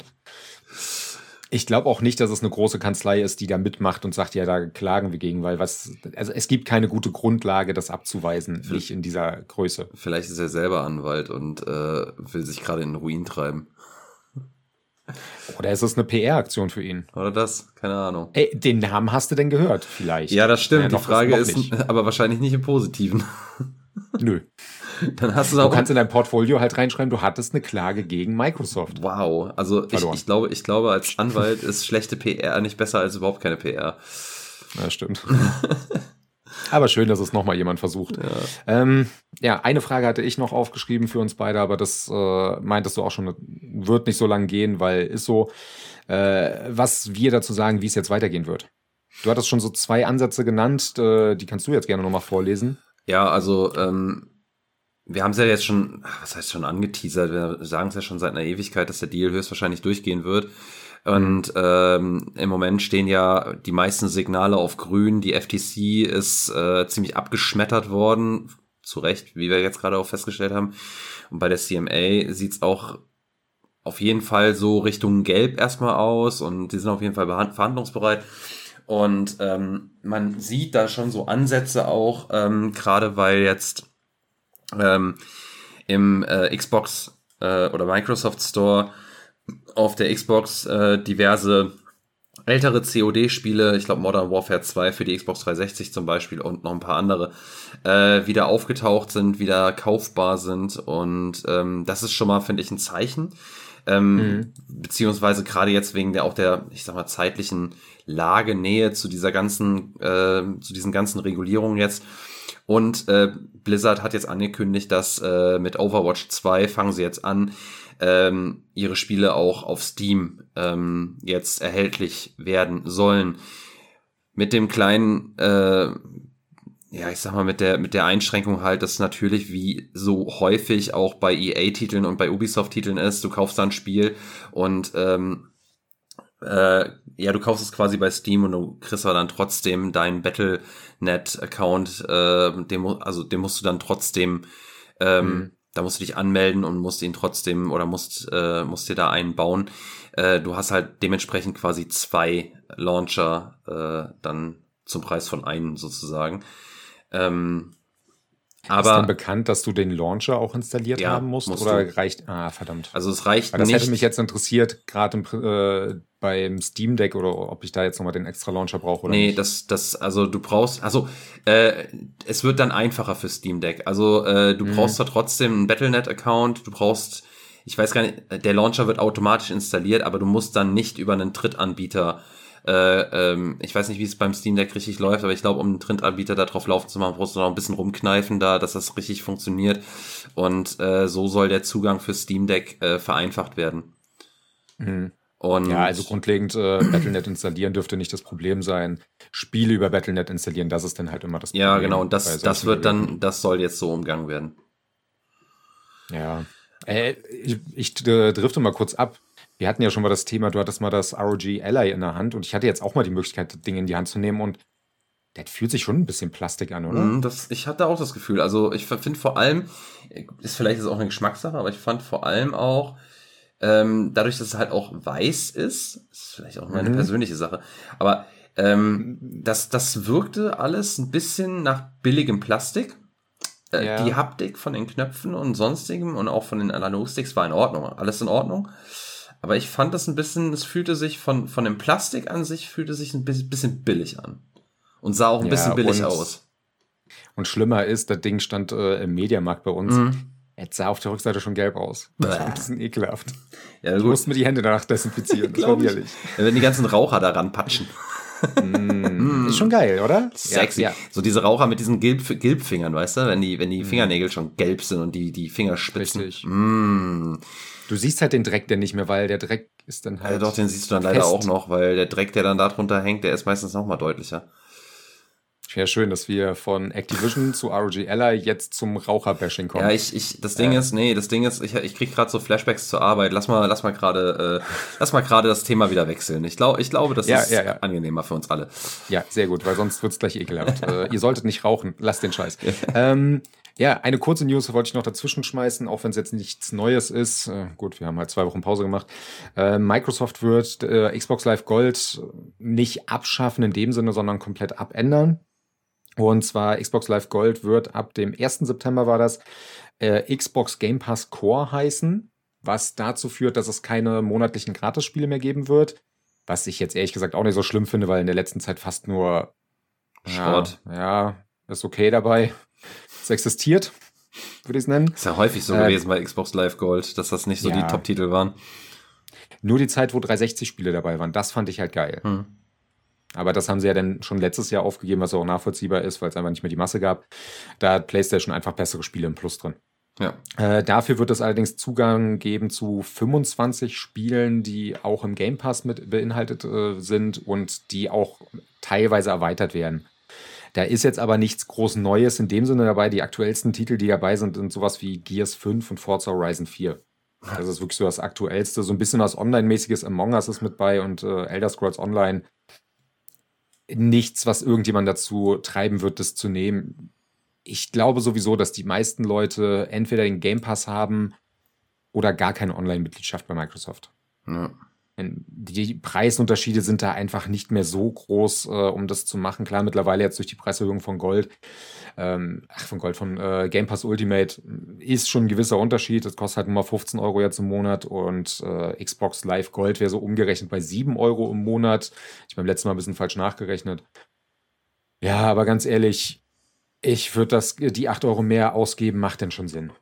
S1: Ich glaube auch nicht, dass es eine große Kanzlei ist, die da mitmacht und sagt, ja, da klagen wir gegen, weil was, also es gibt keine gute Grundlage, das abzuweisen, Vielleicht, nicht in dieser Größe.
S2: Vielleicht ist er selber Anwalt und äh, will sich gerade in den Ruin treiben.
S1: Oder ist es eine PR-Aktion für ihn?
S2: Oder das? Keine Ahnung.
S1: Ey, den Namen hast du denn gehört, vielleicht?
S2: Ja, das stimmt. Ja, Die Frage ist, ist aber wahrscheinlich nicht im Positiven.
S1: Nö. Dann hast du auch. Du kannst in dein Portfolio halt reinschreiben, du hattest eine Klage gegen Microsoft.
S2: Wow. Also ich, ich, glaube, ich glaube, als Anwalt ist schlechte PR nicht besser als überhaupt keine PR.
S1: Ja, stimmt. aber schön, dass es nochmal jemand versucht. Ja. Ähm, ja. eine Frage hatte ich noch aufgeschrieben für uns beide, aber das äh, meintest du auch schon, wird nicht so lange gehen, weil ist so, äh, was wir dazu sagen, wie es jetzt weitergehen wird. Du hattest schon so zwei Ansätze genannt, äh, die kannst du jetzt gerne nochmal vorlesen.
S2: Ja, also ähm, wir haben es ja jetzt schon, was heißt schon angeteasert, wir sagen es ja schon seit einer Ewigkeit, dass der Deal höchstwahrscheinlich durchgehen wird. Und ähm, im Moment stehen ja die meisten Signale auf grün. Die FTC ist äh, ziemlich abgeschmettert worden. Zu Recht, wie wir jetzt gerade auch festgestellt haben. Und bei der CMA sieht's auch auf jeden Fall so Richtung Gelb erstmal aus und die sind auf jeden Fall verhandlungsbereit. Und ähm, man sieht da schon so Ansätze auch, ähm, gerade weil jetzt ähm, im äh, Xbox äh, oder Microsoft Store auf der Xbox äh, diverse ältere COD-Spiele, ich glaube Modern Warfare 2 für die Xbox 360 zum Beispiel und noch ein paar andere, äh, wieder aufgetaucht sind, wieder kaufbar sind. Und ähm, das ist schon mal, finde ich, ein Zeichen. Ähm, mhm. Beziehungsweise gerade jetzt wegen der auch der, ich sag mal, zeitlichen Lage, Nähe zu dieser ganzen, äh, zu diesen ganzen Regulierungen jetzt. Und äh, Blizzard hat jetzt angekündigt, dass äh, mit Overwatch 2 fangen sie jetzt an, ähm, ihre Spiele auch auf Steam ähm, jetzt erhältlich werden sollen. Mit dem kleinen, äh, ja, ich sag mal, mit der, mit der Einschränkung halt, dass natürlich wie so häufig auch bei EA-Titeln und bei Ubisoft-Titeln ist, du kaufst da ein Spiel und ähm, äh, ja, du kaufst es quasi bei Steam und du kriegst aber dann trotzdem deinen Battlenet-Account, äh, den, also den musst du dann trotzdem ähm, mhm da musst du dich anmelden und musst ihn trotzdem oder musst, äh, musst dir da einen bauen. Äh, du hast halt dementsprechend quasi zwei Launcher äh, dann zum Preis von einem sozusagen. Ähm,
S1: aber, ist dann bekannt, dass du den Launcher auch installiert ja, haben musst, musst oder du. reicht? Ah, verdammt.
S2: Also es reicht
S1: Weil das nicht. hätte mich jetzt interessiert, gerade äh, beim Steam Deck oder ob ich da jetzt nochmal den extra Launcher brauche oder
S2: nee, nicht. das, das, also du brauchst, also äh, es wird dann einfacher für Steam Deck. Also äh, du mhm. brauchst da trotzdem einen Battlenet-Account, du brauchst, ich weiß gar nicht, der Launcher wird automatisch installiert, aber du musst dann nicht über einen Drittanbieter äh, ähm, ich weiß nicht, wie es beim Steam Deck richtig läuft, aber ich glaube, um einen Trintanbieter da drauf laufen zu machen, brauchst du noch ein bisschen rumkneifen da, dass das richtig funktioniert. Und äh, so soll der Zugang für Steam Deck äh, vereinfacht werden.
S1: Mhm. Und ja, also grundlegend äh, Battlenet installieren dürfte nicht das Problem sein. Spiele über Battlenet installieren, das ist dann halt immer das
S2: Problem. Ja, genau, und das, das wird dann, das soll jetzt so umgangen werden.
S1: Ja. Äh, ich, ich äh, drifte mal kurz ab. Wir hatten ja schon mal das Thema, du hattest mal das ROG Ally in der Hand und ich hatte jetzt auch mal die Möglichkeit, das Ding in die Hand zu nehmen und das fühlt sich schon ein bisschen Plastik an, oder?
S2: Mm, das, ich hatte auch das Gefühl. Also ich finde vor allem, ist vielleicht jetzt auch eine Geschmackssache, aber ich fand vor allem auch, ähm, dadurch, dass es halt auch weiß ist, ist vielleicht auch meine mhm. persönliche Sache, aber ähm, das, das wirkte alles ein bisschen nach billigem Plastik. Äh, ja. Die Haptik von den Knöpfen und sonstigem und auch von den Analogsticks war in Ordnung. Alles in Ordnung. Aber ich fand das ein bisschen, es fühlte sich von, von dem Plastik an sich, fühlte sich ein bisschen billig an. Und sah auch ein ja, bisschen billig und, aus.
S1: Und schlimmer ist, das Ding stand äh, im Mediamarkt bei uns. Mhm. Es sah auf der Rückseite schon gelb aus. Das war ein bisschen ekelhaft. Ja, du musst mir die Hände danach desinfizieren.
S2: das war widerlich. Wenn die ganzen Raucher daran patschen.
S1: mm, ist schon geil, oder?
S2: Sexy. Ja, ja. So diese Raucher mit diesen Gelb, Gelbfingern, weißt du? Wenn die, wenn die mm. Fingernägel schon gelb sind und die, die Fingerspitzen. Richtig. Mm.
S1: Du siehst halt den Dreck denn nicht mehr, weil der Dreck ist dann halt.
S2: Ja, doch, den siehst du dann fest. leider auch noch, weil der Dreck, der dann da drunter hängt, der ist meistens noch mal deutlicher.
S1: Ja, schön, dass wir von Activision zu ROG Ally jetzt zum Raucherbashing kommen.
S2: Ja, ich, ich, das Ding äh. ist, nee, das Ding ist, ich, ich krieg gerade so Flashbacks zur Arbeit. Lass mal, lass mal gerade, äh, lass mal gerade das Thema wieder wechseln. Ich glaube, ich glaube, das ja, ist ja, ja. angenehmer für uns alle.
S1: Ja, sehr gut, weil sonst wird's gleich ekelhaft. äh, ihr solltet nicht rauchen, lasst den Scheiß. ähm, ja, eine kurze News wollte ich noch dazwischen schmeißen, auch wenn es jetzt nichts Neues ist. Äh, gut, wir haben halt zwei Wochen Pause gemacht. Äh, Microsoft wird äh, Xbox Live Gold nicht abschaffen in dem Sinne, sondern komplett abändern. Und zwar Xbox Live Gold wird ab dem 1. September war das äh, Xbox Game Pass Core heißen, was dazu führt, dass es keine monatlichen Gratisspiele mehr geben wird. Was ich jetzt ehrlich gesagt auch nicht so schlimm finde, weil in der letzten Zeit fast nur
S2: Sport.
S1: Ja, ja ist okay dabei es existiert, würde ich es nennen.
S2: Ist ja häufig so äh, gewesen bei Xbox Live Gold, dass das nicht so ja. die Top-Titel waren.
S1: Nur die Zeit, wo 360-Spiele dabei waren, das fand ich halt geil. Hm. Aber das haben sie ja dann schon letztes Jahr aufgegeben, was auch nachvollziehbar ist, weil es einfach nicht mehr die Masse gab. Da hat PlayStation einfach bessere Spiele im Plus drin.
S2: Ja.
S1: Äh, dafür wird es allerdings Zugang geben zu 25 Spielen, die auch im Game Pass mit beinhaltet äh, sind und die auch teilweise erweitert werden. Da ist jetzt aber nichts groß Neues in dem Sinne dabei. Die aktuellsten Titel, die dabei sind, sind sowas wie Gears 5 und Forza Horizon 4. Das ist wirklich so das Aktuellste. So ein bisschen was Online-mäßiges Among Us ist mit bei und äh, Elder Scrolls Online. Nichts, was irgendjemand dazu treiben wird, das zu nehmen. Ich glaube sowieso, dass die meisten Leute entweder den Game Pass haben oder gar keine Online-Mitgliedschaft bei Microsoft. Ja. Die Preisunterschiede sind da einfach nicht mehr so groß, äh, um das zu machen. Klar, mittlerweile jetzt durch die Preiserhöhung von Gold, ähm, ach, von Gold, von äh, Game Pass Ultimate ist schon ein gewisser Unterschied. Das kostet halt nur mal 15 Euro jetzt im Monat und äh, Xbox Live Gold wäre so umgerechnet bei 7 Euro im Monat. Ich beim letzten Mal ein bisschen falsch nachgerechnet. Ja, aber ganz ehrlich, ich würde das, die 8 Euro mehr ausgeben, macht denn schon Sinn.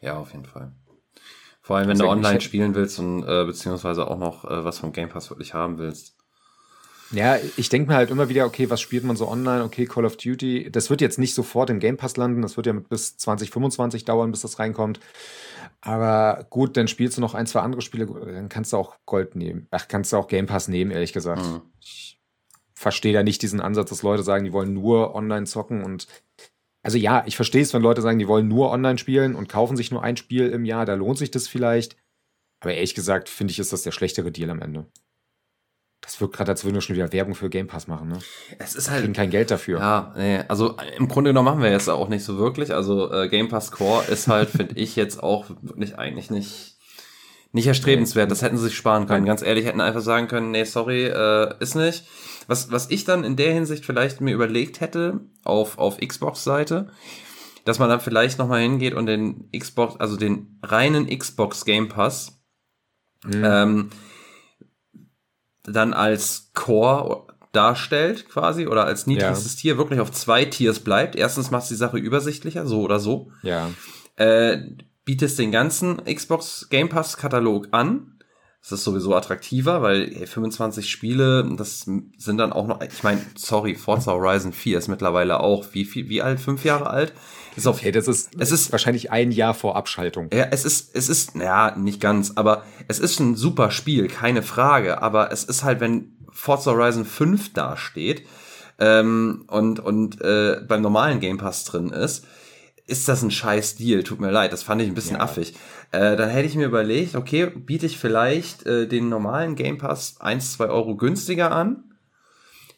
S2: Ja, auf jeden Fall. Vor allem, wenn also du online spielen willst und äh, beziehungsweise auch noch äh, was vom Game Pass wirklich haben willst.
S1: Ja, ich denke mir halt immer wieder, okay, was spielt man so online? Okay, Call of Duty. Das wird jetzt nicht sofort im Game Pass landen. Das wird ja bis 2025 dauern, bis das reinkommt. Aber gut, dann spielst du noch ein, zwei andere Spiele. Dann kannst du auch Gold nehmen. Ach, kannst du auch Game Pass nehmen, ehrlich gesagt. Mhm. Ich verstehe da nicht diesen Ansatz, dass Leute sagen, die wollen nur online zocken und also ja, ich verstehe es, wenn Leute sagen, die wollen nur online spielen und kaufen sich nur ein Spiel im Jahr, da lohnt sich das vielleicht. Aber ehrlich gesagt, finde ich, ist das der schlechtere Deal am Ende. Das wirkt gerade, als würden wir schon wieder Werbung für Game Pass machen, ne?
S2: Es ist halt.
S1: Kriegen kein Geld dafür.
S2: Ja, nee, also im Grunde genommen machen wir jetzt auch nicht so wirklich. Also äh, Game Pass Core ist halt, finde ich, jetzt auch wirklich eigentlich nicht, nicht erstrebenswert. Das hätten sie sich sparen können. Ganz ehrlich, hätten einfach sagen können, nee, sorry, äh, ist nicht. Was, was ich dann in der Hinsicht vielleicht mir überlegt hätte, auf, auf Xbox-Seite, dass man dann vielleicht nochmal hingeht und den Xbox, also den reinen Xbox Game Pass, mhm. ähm, dann als Core darstellt quasi oder als niedrigstes ja. Tier wirklich auf zwei Tiers bleibt. Erstens macht die Sache übersichtlicher, so oder so.
S1: Ja.
S2: Äh, bietest den ganzen Xbox Game Pass Katalog an das ist sowieso attraktiver, weil hey, 25 Spiele, das sind dann auch noch, ich meine, sorry, Forza Horizon 4 ist mittlerweile auch, wie viel, wie alt? Fünf Jahre alt?
S1: Ist auf, hey, das ist, es ist wahrscheinlich ein Jahr vor Abschaltung.
S2: Ja, es ist, es ist, ja, nicht ganz, aber es ist ein super Spiel, keine Frage, aber es ist halt, wenn Forza Horizon 5 dasteht, ähm, und, und äh, beim normalen Game Pass drin ist, ist das ein scheiß Deal, tut mir leid, das fand ich ein bisschen ja. affig. Äh, dann hätte ich mir überlegt, okay, biete ich vielleicht äh, den normalen Game Pass 1, 2 Euro günstiger an,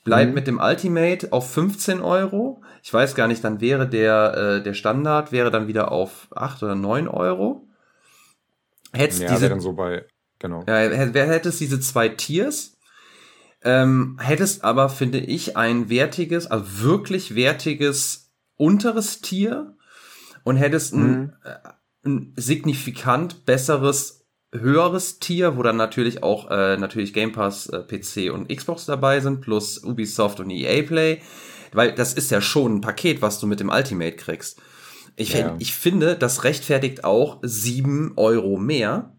S2: bleib mhm. mit dem Ultimate auf 15 Euro. Ich weiß gar nicht, dann wäre der, äh, der Standard wäre dann wieder auf 8 oder 9 Euro.
S1: Hättest ja, diese, dann so bei, genau.
S2: Ja, hättest diese zwei Tiers, ähm, hättest aber, finde ich, ein wertiges, also wirklich wertiges unteres Tier, und hättest ein, mhm. Äh, ein signifikant besseres höheres Tier, wo dann natürlich auch äh, natürlich Game Pass, äh, PC und Xbox dabei sind, plus Ubisoft und EA Play, weil das ist ja schon ein Paket, was du mit dem Ultimate kriegst. Ich, ja. ich finde, das rechtfertigt auch sieben Euro mehr.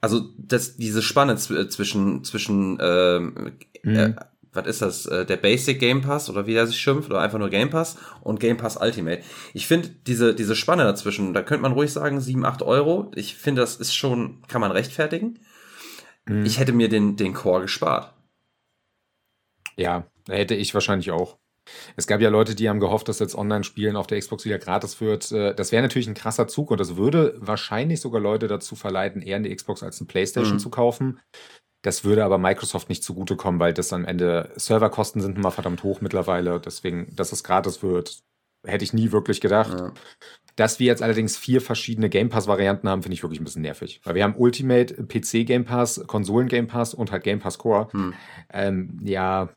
S2: Also das, diese Spanne zwischen zwischen ähm, mhm. äh, was ist das, äh, der Basic Game Pass oder wie der sich schimpft oder einfach nur Game Pass und Game Pass Ultimate. Ich finde diese, diese Spanne dazwischen, da könnte man ruhig sagen 7, 8 Euro. Ich finde, das ist schon, kann man rechtfertigen. Mhm. Ich hätte mir den, den Core gespart.
S1: Ja, hätte ich wahrscheinlich auch. Es gab ja Leute, die haben gehofft, dass jetzt Online-Spielen auf der Xbox wieder gratis wird. Äh, das wäre natürlich ein krasser Zug und das würde wahrscheinlich sogar Leute dazu verleiten, eher eine Xbox als eine PlayStation mhm. zu kaufen. Das würde aber Microsoft nicht zugutekommen, weil das am Ende Serverkosten sind immer verdammt hoch mittlerweile. Deswegen, dass es gratis wird, hätte ich nie wirklich gedacht. Ja. Dass wir jetzt allerdings vier verschiedene Game Pass-Varianten haben, finde ich wirklich ein bisschen nervig. Weil wir haben Ultimate, PC Game Pass, Konsolen Game Pass und halt Game Pass Core. Hm. Ähm, ja,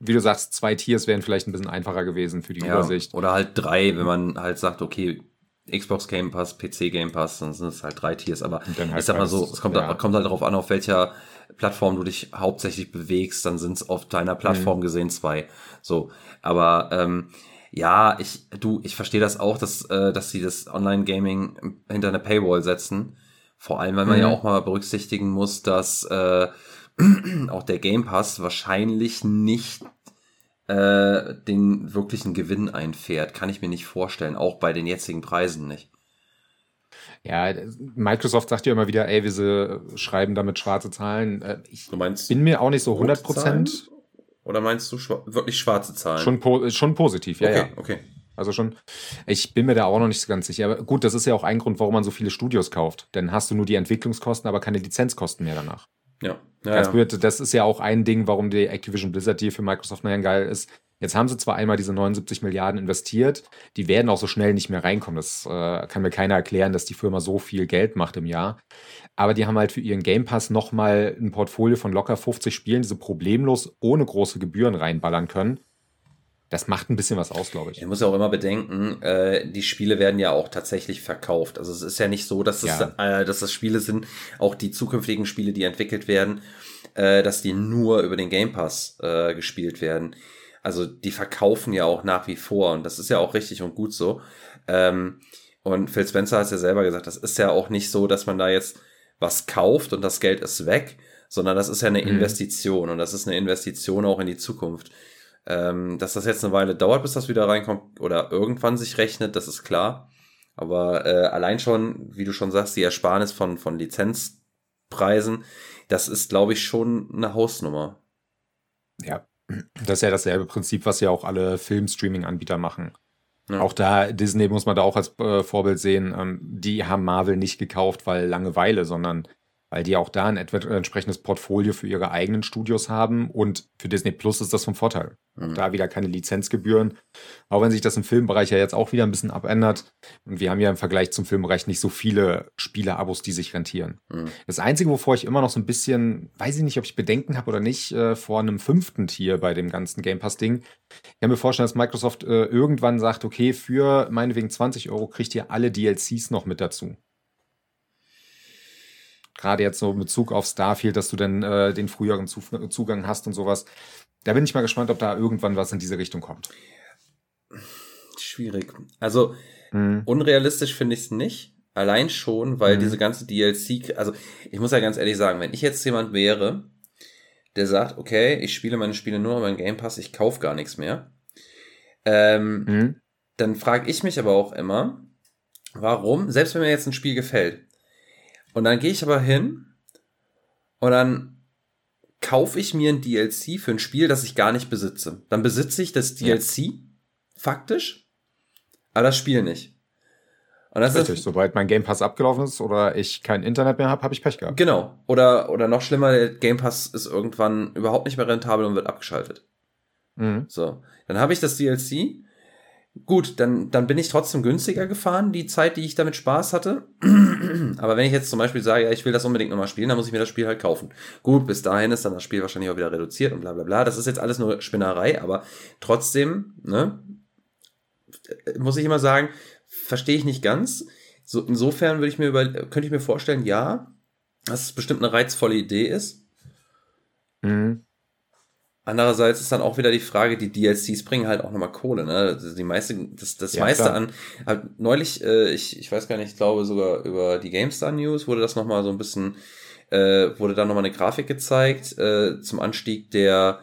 S1: wie du sagst, zwei Tiers wären vielleicht ein bisschen einfacher gewesen für die ja, Übersicht.
S2: Oder halt drei, wenn man halt sagt, okay, Xbox Game Pass, PC Game Pass, dann sind es halt drei Tiers. Aber halt ich sag mal so, es kommt, ja. kommt halt darauf an, auf welcher Plattform du dich hauptsächlich bewegst, dann sind es auf deiner Plattform mhm. gesehen zwei. So, aber ähm, ja, ich, du, ich verstehe das auch, dass, äh, dass sie das Online-Gaming hinter eine Paywall setzen. Vor allem, weil man mhm. ja auch mal berücksichtigen muss, dass äh, auch der Game Pass wahrscheinlich nicht äh, den wirklichen Gewinn einfährt. Kann ich mir nicht vorstellen, auch bei den jetzigen Preisen nicht.
S1: Ja, Microsoft sagt ja immer wieder, ey, wir schreiben damit schwarze Zahlen. Äh, ich bin mir auch nicht so 100 Prozent.
S2: Oder meinst du schwa wirklich schwarze Zahlen?
S1: Schon, po schon positiv, ja,
S2: okay,
S1: ja.
S2: Okay.
S1: Also schon, ich bin mir da auch noch nicht so ganz sicher. Aber gut, das ist ja auch ein Grund, warum man so viele Studios kauft. Denn hast du nur die Entwicklungskosten, aber keine Lizenzkosten mehr danach.
S2: Ja.
S1: ja, ja. Blöd, das ist ja auch ein Ding, warum die Activision Blizzard Deal für Microsoft naja geil ist. Jetzt haben sie zwar einmal diese 79 Milliarden investiert, die werden auch so schnell nicht mehr reinkommen. Das äh, kann mir keiner erklären, dass die Firma so viel Geld macht im Jahr. Aber die haben halt für ihren Game Pass nochmal ein Portfolio von locker 50 Spielen, die sie problemlos ohne große Gebühren reinballern können. Das macht ein bisschen was aus, glaube ich.
S2: Ich muss ja auch immer bedenken, äh, die Spiele werden ja auch tatsächlich verkauft. Also es ist ja nicht so, dass, es, ja. äh, dass das Spiele sind, auch die zukünftigen Spiele, die entwickelt werden, äh, dass die nur über den Game Pass äh, gespielt werden. Also die verkaufen ja auch nach wie vor und das ist ja auch richtig und gut so. Ähm, und Phil Spencer hat es ja selber gesagt, das ist ja auch nicht so, dass man da jetzt was kauft und das Geld ist weg, sondern das ist ja eine mhm. Investition und das ist eine Investition auch in die Zukunft. Ähm, dass das jetzt eine Weile dauert, bis das wieder reinkommt oder irgendwann sich rechnet, das ist klar. Aber äh, allein schon, wie du schon sagst, die Ersparnis von, von Lizenzpreisen, das ist, glaube ich, schon eine Hausnummer.
S1: Ja, das ist ja dasselbe Prinzip, was ja auch alle Film-Streaming-Anbieter machen. Ja. Auch da, Disney muss man da auch als äh, Vorbild sehen, ähm, die haben Marvel nicht gekauft, weil Langeweile, sondern weil die auch da ein entsprechendes Portfolio für ihre eigenen Studios haben und für Disney Plus ist das vom Vorteil. Mhm. Da wieder keine Lizenzgebühren, auch wenn sich das im Filmbereich ja jetzt auch wieder ein bisschen abändert. Und wir haben ja im Vergleich zum Filmbereich nicht so viele Spieleabos, die sich rentieren. Mhm. Das Einzige, wovor ich immer noch so ein bisschen, weiß ich nicht, ob ich Bedenken habe oder nicht, äh, vor einem fünften Tier bei dem ganzen Game Pass-Ding. Ich kann mir vorstellen, dass Microsoft äh, irgendwann sagt, okay, für meinetwegen 20 Euro kriegt ihr alle DLCs noch mit dazu gerade jetzt so in Bezug auf Starfield, dass du dann äh, den früheren Zugang hast und sowas. Da bin ich mal gespannt, ob da irgendwann was in diese Richtung kommt.
S2: Schwierig. Also mhm. unrealistisch finde ich es nicht. Allein schon, weil mhm. diese ganze DLC, also ich muss ja ganz ehrlich sagen, wenn ich jetzt jemand wäre, der sagt, okay, ich spiele meine Spiele nur über den Game Pass, ich kaufe gar nichts mehr, ähm, mhm. dann frage ich mich aber auch immer, warum, selbst wenn mir jetzt ein Spiel gefällt, und dann gehe ich aber hin und dann kaufe ich mir ein DLC für ein Spiel, das ich gar nicht besitze. Dann besitze ich das DLC ja. faktisch, aber das Spiel nicht.
S1: Und das Richtig, ist, sobald mein Game Pass abgelaufen ist oder ich kein Internet mehr habe, habe ich Pech gehabt.
S2: Genau. Oder, oder noch schlimmer, der Game Pass ist irgendwann überhaupt nicht mehr rentabel und wird abgeschaltet. Mhm. So. Dann habe ich das DLC Gut, dann, dann bin ich trotzdem günstiger gefahren, die Zeit, die ich damit Spaß hatte. Aber wenn ich jetzt zum Beispiel sage, ja, ich will das unbedingt nochmal spielen, dann muss ich mir das Spiel halt kaufen. Gut, bis dahin ist dann das Spiel wahrscheinlich auch wieder reduziert und bla bla bla. Das ist jetzt alles nur Spinnerei, aber trotzdem, ne, muss ich immer sagen, verstehe ich nicht ganz. So, insofern würde ich mir über, könnte ich mir vorstellen, ja, dass es bestimmt eine reizvolle Idee ist. Mhm. Andererseits ist dann auch wieder die Frage, die DLCs bringen halt auch nochmal Kohle, ne? Die meiste, das, das ja, meiste klar. an, halt neulich, äh, ich, ich weiß gar nicht, ich glaube sogar über die GameStar News wurde das nochmal so ein bisschen, äh, wurde da nochmal eine Grafik gezeigt, äh, zum Anstieg der,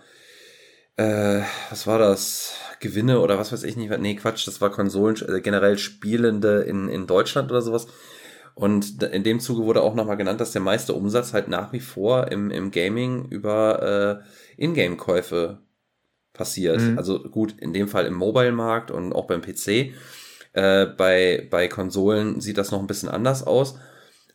S2: äh, was war das? Gewinne oder was weiß ich nicht, nee, Quatsch, das war Konsolen, äh, generell Spielende in, in Deutschland oder sowas. Und in dem Zuge wurde auch nochmal genannt, dass der meiste Umsatz halt nach wie vor im, im Gaming über äh, Ingame-Käufe passiert. Mhm. Also gut, in dem Fall im Mobile-Markt und auch beim PC. Äh, bei, bei Konsolen sieht das noch ein bisschen anders aus.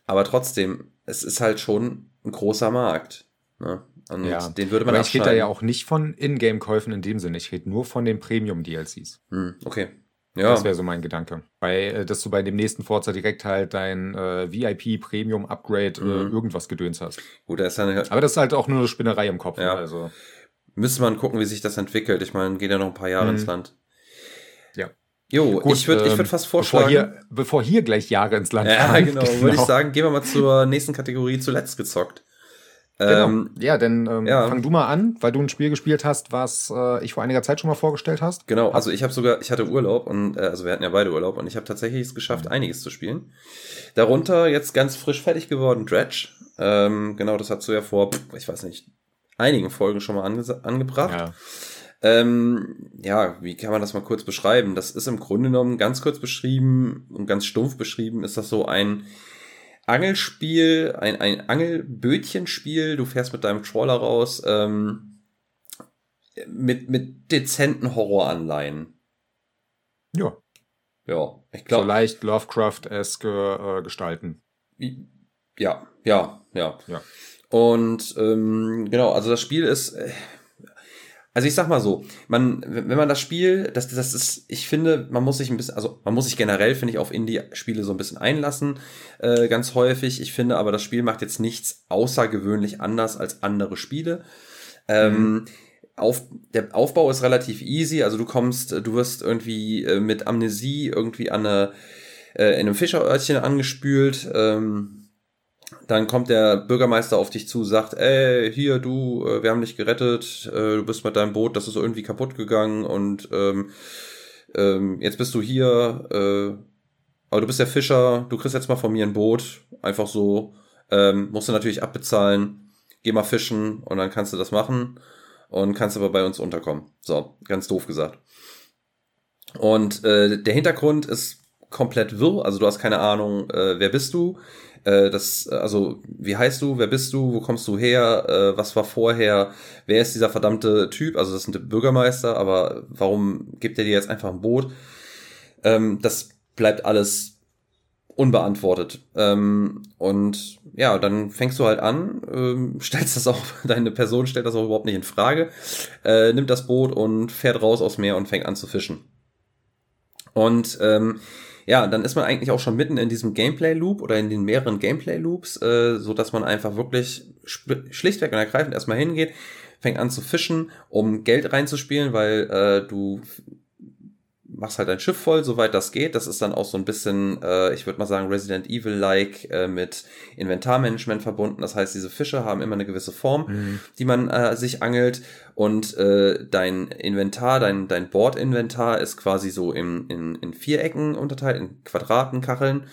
S2: Aber trotzdem, es ist halt schon ein großer Markt. Ne?
S1: Und ja. den würde man Aber ich rede da ja auch nicht von Ingame-Käufen in dem Sinne. Ich rede nur von den Premium-DLCs.
S2: Mhm, okay.
S1: Ja. Das wäre so mein Gedanke. Bei, äh, dass du bei dem nächsten Forza direkt halt dein äh, VIP Premium Upgrade äh, mhm. äh, irgendwas gedöns hast. Gut, das ist dann Aber das ist halt auch nur eine Spinnerei im Kopf.
S2: Ja. Also. Müsste man gucken, wie sich das entwickelt. Ich meine, geht ja noch ein paar Jahre mhm. ins Land.
S1: Ja.
S2: Jo, Gut, ich würde ich würd ähm, fast vorschlagen.
S1: Bevor hier, bevor hier gleich Jahre ins Land
S2: Ja, genau, genau. würde ich sagen, gehen wir mal zur nächsten Kategorie zuletzt gezockt.
S1: Genau. Ähm, ja, denn ähm, ja. fang du mal an, weil du ein Spiel gespielt hast, was äh, ich vor einiger Zeit schon mal vorgestellt hast.
S2: Genau, also ich habe sogar, ich hatte Urlaub und äh, also wir hatten ja beide Urlaub und ich habe tatsächlich es geschafft, mhm. einiges zu spielen. Darunter jetzt ganz frisch fertig geworden Dredge. Ähm, genau, das hast du ja vor, ich weiß nicht, einigen Folgen schon mal ange angebracht. Ja. Ähm, ja, wie kann man das mal kurz beschreiben? Das ist im Grunde genommen ganz kurz beschrieben und ganz stumpf beschrieben, ist das so ein Angelspiel, ein, ein Angelbötchenspiel. Du fährst mit deinem Trawler raus, ähm, mit, mit dezenten Horroranleihen.
S1: Ja.
S2: Ja,
S1: ich glaube. So leicht Lovecraft-eske äh, gestalten.
S2: Ja, ja, ja.
S1: ja.
S2: Und ähm, genau, also das Spiel ist. Also ich sag mal so, man, wenn man das Spiel, das, das ist, ich finde, man muss sich ein bisschen, also man muss sich generell, finde ich, auf Indie-Spiele so ein bisschen einlassen, äh, ganz häufig. Ich finde aber, das Spiel macht jetzt nichts außergewöhnlich anders als andere Spiele. Ähm, mhm. auf, der Aufbau ist relativ easy, also du kommst, du wirst irgendwie äh, mit Amnesie irgendwie an eine, äh, in einem Fischerörtchen angespült. Ähm, dann kommt der Bürgermeister auf dich zu, sagt, ey, hier, du, äh, wir haben dich gerettet, äh, du bist mit deinem Boot, das ist irgendwie kaputt gegangen und ähm, ähm, jetzt bist du hier, äh, aber du bist der Fischer, du kriegst jetzt mal von mir ein Boot, einfach so, ähm, musst du natürlich abbezahlen, geh mal fischen und dann kannst du das machen und kannst aber bei uns unterkommen. So, ganz doof gesagt. Und äh, der Hintergrund ist komplett wirr, also du hast keine Ahnung, äh, wer bist du, äh, das, also, wie heißt du, wer bist du, wo kommst du her, äh, was war vorher, wer ist dieser verdammte Typ, also das sind der Bürgermeister, aber warum gibt er dir jetzt einfach ein Boot? Ähm, das bleibt alles unbeantwortet. Ähm, und ja, dann fängst du halt an, ähm, stellst das auch, deine Person stellt das auch überhaupt nicht in Frage, äh, nimmt das Boot und fährt raus aufs Meer und fängt an zu fischen. Und ähm, ja, dann ist man eigentlich auch schon mitten in diesem Gameplay-Loop oder in den mehreren Gameplay-Loops, äh, so dass man einfach wirklich schlichtweg und ergreifend erstmal hingeht, fängt an zu fischen, um Geld reinzuspielen, weil äh, du machst halt dein Schiff voll, soweit das geht. Das ist dann auch so ein bisschen, äh, ich würde mal sagen, Resident Evil-like äh, mit Inventarmanagement verbunden. Das heißt, diese Fische haben immer eine gewisse Form, mhm. die man äh, sich angelt. Und äh, dein Inventar, dein, dein Bordinventar ist quasi so in, in, in Vierecken unterteilt, in Quadraten, Kacheln.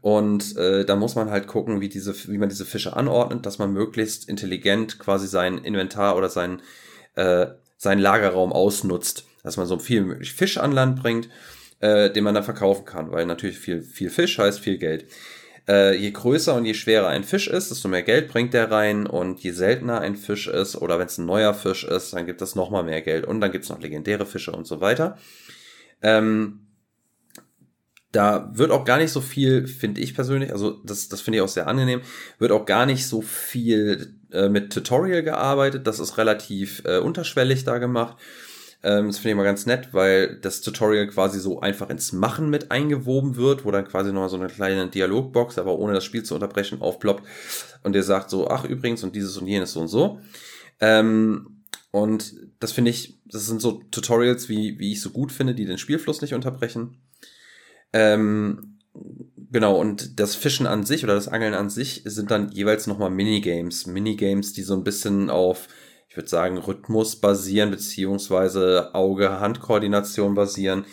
S2: Und äh, da muss man halt gucken, wie, diese, wie man diese Fische anordnet, dass man möglichst intelligent quasi sein Inventar oder sein, äh, seinen Lagerraum ausnutzt dass man so viel möglich Fisch an Land bringt, äh, den man dann verkaufen kann, weil natürlich viel, viel Fisch heißt viel Geld. Äh, je größer und je schwerer ein Fisch ist, desto mehr Geld bringt der rein und je seltener ein Fisch ist oder wenn es ein neuer Fisch ist, dann gibt es nochmal mehr Geld und dann gibt es noch legendäre Fische und so weiter. Ähm, da wird auch gar nicht so viel, finde ich persönlich, also das, das finde ich auch sehr angenehm, wird auch gar nicht so viel äh, mit Tutorial gearbeitet. Das ist relativ äh, unterschwellig da gemacht. Ähm, das finde ich mal ganz nett, weil das Tutorial quasi so einfach ins Machen mit eingewoben wird, wo dann quasi nochmal so eine kleine Dialogbox, aber ohne das Spiel zu unterbrechen, aufploppt und der sagt so, ach übrigens und dieses und jenes so und so. Ähm, und das finde ich, das sind so Tutorials, wie, wie ich so gut finde, die den Spielfluss nicht unterbrechen. Ähm, genau, und das Fischen an sich oder das Angeln an sich sind dann jeweils nochmal Minigames. Minigames, die so ein bisschen auf ich würde sagen, Rhythmus basieren, beziehungsweise Auge-Hand-Koordination basieren.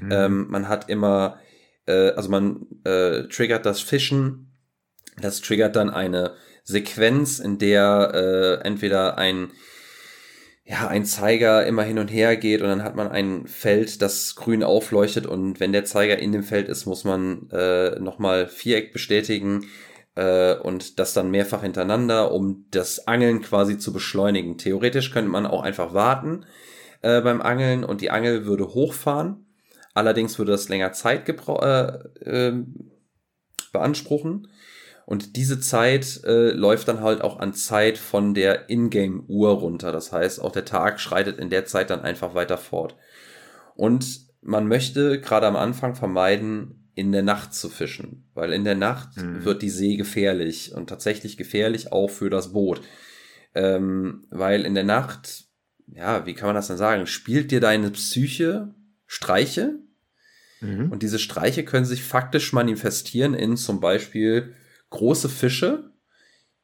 S2: Mhm. Ähm, man hat immer, äh, also man äh, triggert das Fischen, das triggert dann eine Sequenz, in der äh, entweder ein ja, ein Zeiger immer hin und her geht und dann hat man ein Feld, das grün aufleuchtet und wenn der Zeiger in dem Feld ist, muss man äh, nochmal Viereck bestätigen äh, und das dann mehrfach hintereinander, um das Angeln quasi zu beschleunigen. Theoretisch könnte man auch einfach warten äh, beim Angeln und die Angel würde hochfahren. Allerdings würde das länger Zeit äh, äh, beanspruchen. Und diese Zeit äh, läuft dann halt auch an Zeit von der Ingame-Uhr runter. Das heißt, auch der Tag schreitet in der Zeit dann einfach weiter fort. Und man möchte gerade am Anfang vermeiden, in der Nacht zu fischen, weil in der Nacht mhm. wird die See gefährlich und tatsächlich gefährlich auch für das Boot. Ähm, weil in der Nacht, ja, wie kann man das denn sagen, spielt dir deine Psyche Streiche mhm. und diese Streiche können sich faktisch manifestieren in zum Beispiel große Fische,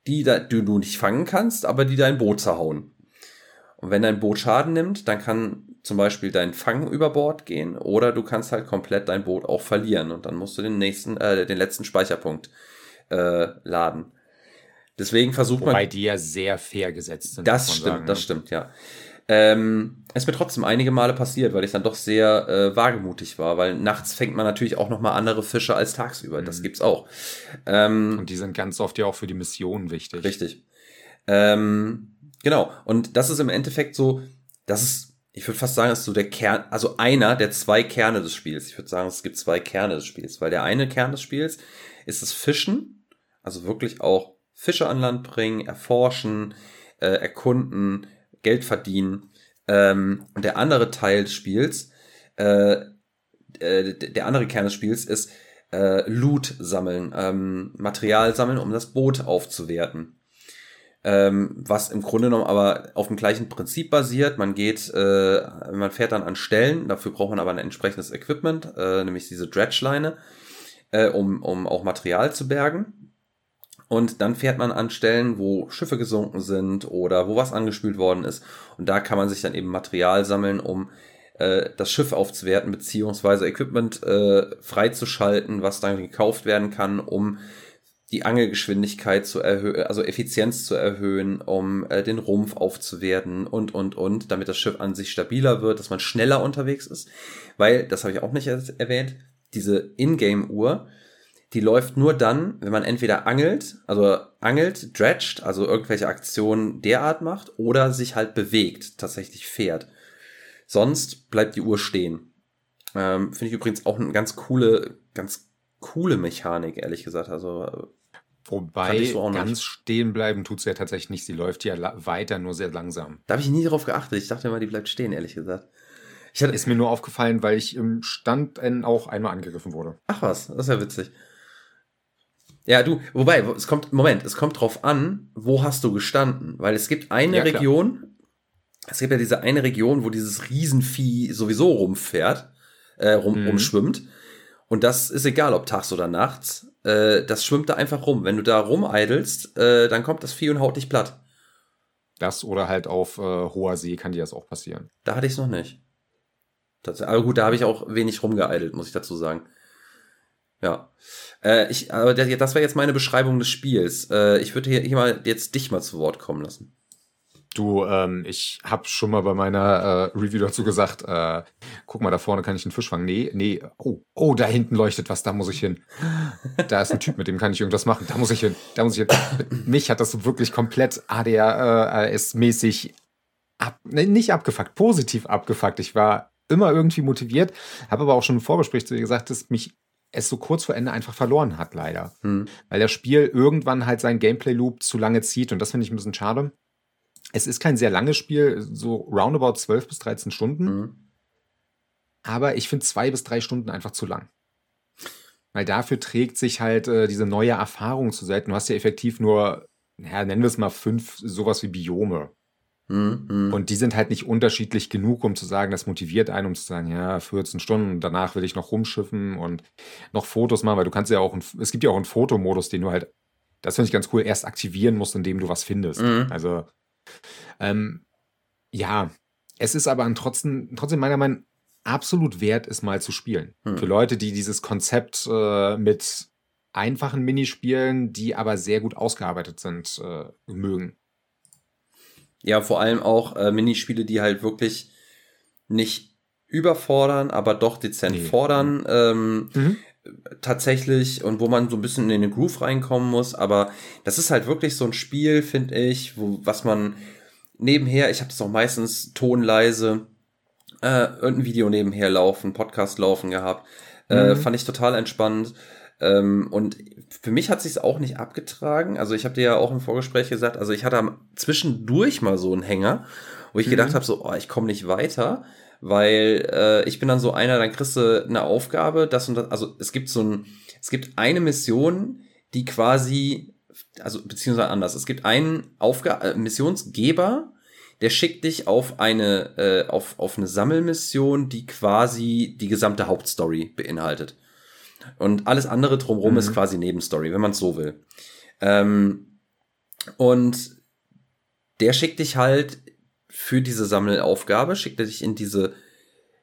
S2: die, da, die du nicht fangen kannst, aber die dein Boot zerhauen. Und wenn dein Boot Schaden nimmt, dann kann zum Beispiel dein Fang über Bord gehen oder du kannst halt komplett dein Boot auch verlieren und dann musst du den nächsten, äh, den letzten Speicherpunkt äh, laden. Deswegen versucht
S1: Wobei
S2: man.
S1: Wobei die ja sehr fair gesetzt sind.
S2: Das stimmt, sagen, das ne? stimmt, ja. Ähm, es ist mir trotzdem einige Male passiert, weil ich dann doch sehr äh, wagemutig war, weil nachts fängt man natürlich auch nochmal andere Fische als tagsüber. Mhm. Das gibt's auch.
S1: Ähm, Und die sind ganz oft ja auch für die Mission wichtig.
S2: Richtig. Ähm, genau. Und das ist im Endeffekt so, das ist ich würde fast sagen, ist so der Kern, also einer der zwei Kerne des Spiels. Ich würde sagen, es gibt zwei Kerne des Spiels, weil der eine Kern des Spiels ist das Fischen, also wirklich auch Fische an Land bringen, erforschen, äh, erkunden, Geld verdienen. Ähm, und der andere Teil des Spiels, äh, äh, der andere Kern des Spiels ist äh, Loot sammeln, ähm, Material sammeln, um das Boot aufzuwerten ähm, was im Grunde genommen aber auf dem gleichen Prinzip basiert. Man geht, äh, man fährt dann an Stellen, dafür braucht man aber ein entsprechendes Equipment, äh, nämlich diese Dredge-Leine, äh, um, um auch Material zu bergen. Und dann fährt man an Stellen, wo Schiffe gesunken sind oder wo was angespült worden ist. Und da kann man sich dann eben Material sammeln, um äh, das Schiff aufzuwerten, beziehungsweise Equipment äh, freizuschalten, was dann gekauft werden kann, um die Angelgeschwindigkeit zu erhöhen, also Effizienz zu erhöhen, um äh, den Rumpf aufzuwerten und, und, und, damit das Schiff an sich stabiler wird, dass man schneller unterwegs ist. Weil, das habe ich auch nicht erwähnt, diese Ingame-Uhr, die läuft nur dann, wenn man entweder angelt, also angelt, dredged, also irgendwelche Aktionen derart macht, oder sich halt bewegt, tatsächlich fährt. Sonst bleibt die Uhr stehen. Ähm, Finde ich übrigens auch eine ganz coole, ganz coole Mechanik, ehrlich gesagt. Also
S1: Wobei so ganz stehen bleiben tut sie ja tatsächlich nicht. Sie läuft ja weiter, nur sehr langsam.
S2: Da habe ich nie darauf geachtet. Ich dachte immer, die bleibt stehen, ehrlich gesagt.
S1: Hatte, ist mir nur aufgefallen, weil ich im Stand auch einmal angegriffen wurde.
S2: Ach was, das ist ja witzig. Ja, du, wobei, es kommt, Moment, es kommt drauf an, wo hast du gestanden? Weil es gibt eine ja, Region, es gibt ja diese eine Region, wo dieses Riesenvieh sowieso rumfährt, äh, rum, mhm. rumschwimmt. Und das ist egal, ob tags oder nachts. Äh, das schwimmt da einfach rum. Wenn du da rumeidelst, äh, dann kommt das Vieh und haut dich platt.
S1: Das oder halt auf äh, hoher See kann dir das auch passieren.
S2: Da hatte ich es noch nicht. Das, aber gut, da habe ich auch wenig rumgeeidelt, muss ich dazu sagen. Ja. Äh, ich, aber das wäre jetzt meine Beschreibung des Spiels. Äh, ich würde hier, hier mal jetzt dich mal zu Wort kommen lassen.
S1: Du, ähm, ich habe schon mal bei meiner äh, Review dazu gesagt, äh, guck mal, da vorne kann ich einen Fisch fangen. Nee, nee, oh, oh, da hinten leuchtet was, da muss ich hin. Da ist ein Typ, mit dem kann ich irgendwas machen, da muss ich hin, da muss ich hin. Mich hat das wirklich komplett ADHS-mäßig ab, nee, nicht abgefuckt, positiv abgefuckt. Ich war immer irgendwie motiviert, habe aber auch schon im Vorgespräch zu dir gesagt, dass mich es so kurz vor Ende einfach verloren hat, leider. Hm. Weil das Spiel irgendwann halt seinen Gameplay-Loop zu lange zieht und das finde ich ein bisschen schade. Es ist kein sehr langes Spiel, so roundabout 12 bis 13 Stunden. Mhm. Aber ich finde zwei bis drei Stunden einfach zu lang. Weil dafür trägt sich halt äh, diese neue Erfahrung zu selten. Du hast ja effektiv nur, ja, nennen wir es mal fünf, sowas wie Biome. Mhm, mhm. Und die sind halt nicht unterschiedlich genug, um zu sagen, das motiviert einen, um zu sagen, ja, 14 Stunden und danach will ich noch rumschiffen und noch Fotos machen, weil du kannst ja auch, ein, es gibt ja auch einen Fotomodus, den du halt, das finde ich ganz cool, erst aktivieren musst, indem du was findest. Mhm. Also ähm, ja, es ist aber trotzdem, trotzdem meiner Meinung nach absolut wert, es mal zu spielen. Hm. Für Leute, die dieses Konzept äh, mit einfachen Minispielen, die aber sehr gut ausgearbeitet sind, äh, mögen.
S2: Ja, vor allem auch äh, Minispiele, die halt wirklich nicht überfordern, aber doch dezent nee. fordern. Ähm, mhm tatsächlich und wo man so ein bisschen in den Groove reinkommen muss, aber das ist halt wirklich so ein Spiel, finde ich, wo was man nebenher, ich habe das auch meistens tonleise, äh, irgendein Video nebenher laufen, Podcast laufen gehabt, äh, mhm. fand ich total entspannt. Ähm, und für mich hat sich auch nicht abgetragen. Also ich habe dir ja auch im Vorgespräch gesagt, also ich hatte zwischendurch mal so einen Hänger, wo ich mhm. gedacht habe, so, oh, ich komme nicht weiter weil äh, ich bin dann so einer, dann kriegst du eine Aufgabe, das und das, also es gibt so ein, es gibt eine Mission, die quasi, also beziehungsweise anders, es gibt einen Aufga äh, Missionsgeber, der schickt dich auf eine, äh, auf, auf eine Sammelmission, die quasi die gesamte Hauptstory beinhaltet. Und alles andere drumherum mhm. ist quasi Nebenstory, wenn man es so will. Ähm, und der schickt dich halt für diese Sammelaufgabe schickt er dich in diese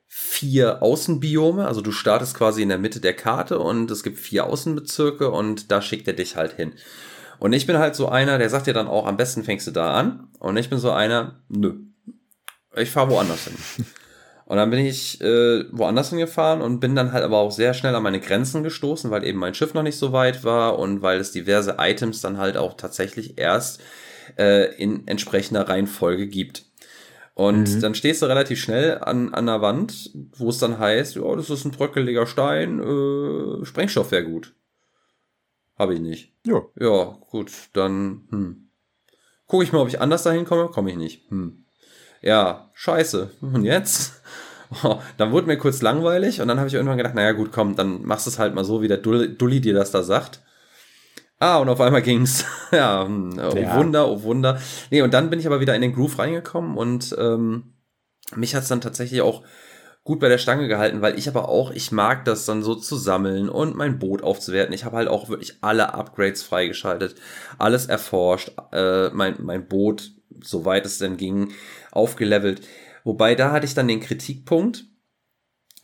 S2: vier Außenbiome. Also du startest quasi in der Mitte der Karte und es gibt vier Außenbezirke und da schickt er dich halt hin. Und ich bin halt so einer, der sagt dir dann auch, am besten fängst du da an. Und ich bin so einer, nö, ich fahre woanders hin. Und dann bin ich äh, woanders hingefahren und bin dann halt aber auch sehr schnell an meine Grenzen gestoßen, weil eben mein Schiff noch nicht so weit war und weil es diverse Items dann halt auch tatsächlich erst äh, in entsprechender Reihenfolge gibt. Und mhm. dann stehst du relativ schnell an, an der Wand, wo es dann heißt, ja, das ist ein bröckeliger Stein, äh, Sprengstoff wäre gut. Habe ich nicht.
S1: Ja.
S2: Ja, gut, dann, hm. Gucke ich mal, ob ich anders dahin komme. Komme ich nicht. Hm. Ja, scheiße. Und jetzt? Oh, dann wurde mir kurz langweilig und dann habe ich irgendwann gedacht, naja gut, komm, dann machst du es halt mal so, wie der Dulli dir das da sagt. Ah, und auf einmal ging's. ja, hm, oh ja. Wunder, oh Wunder. Nee, und dann bin ich aber wieder in den Groove reingekommen und ähm, mich hat's dann tatsächlich auch gut bei der Stange gehalten, weil ich aber auch, ich mag das dann so zu sammeln und mein Boot aufzuwerten. Ich habe halt auch wirklich alle Upgrades freigeschaltet, alles erforscht, äh, mein, mein Boot, soweit es denn ging, aufgelevelt. Wobei da hatte ich dann den Kritikpunkt,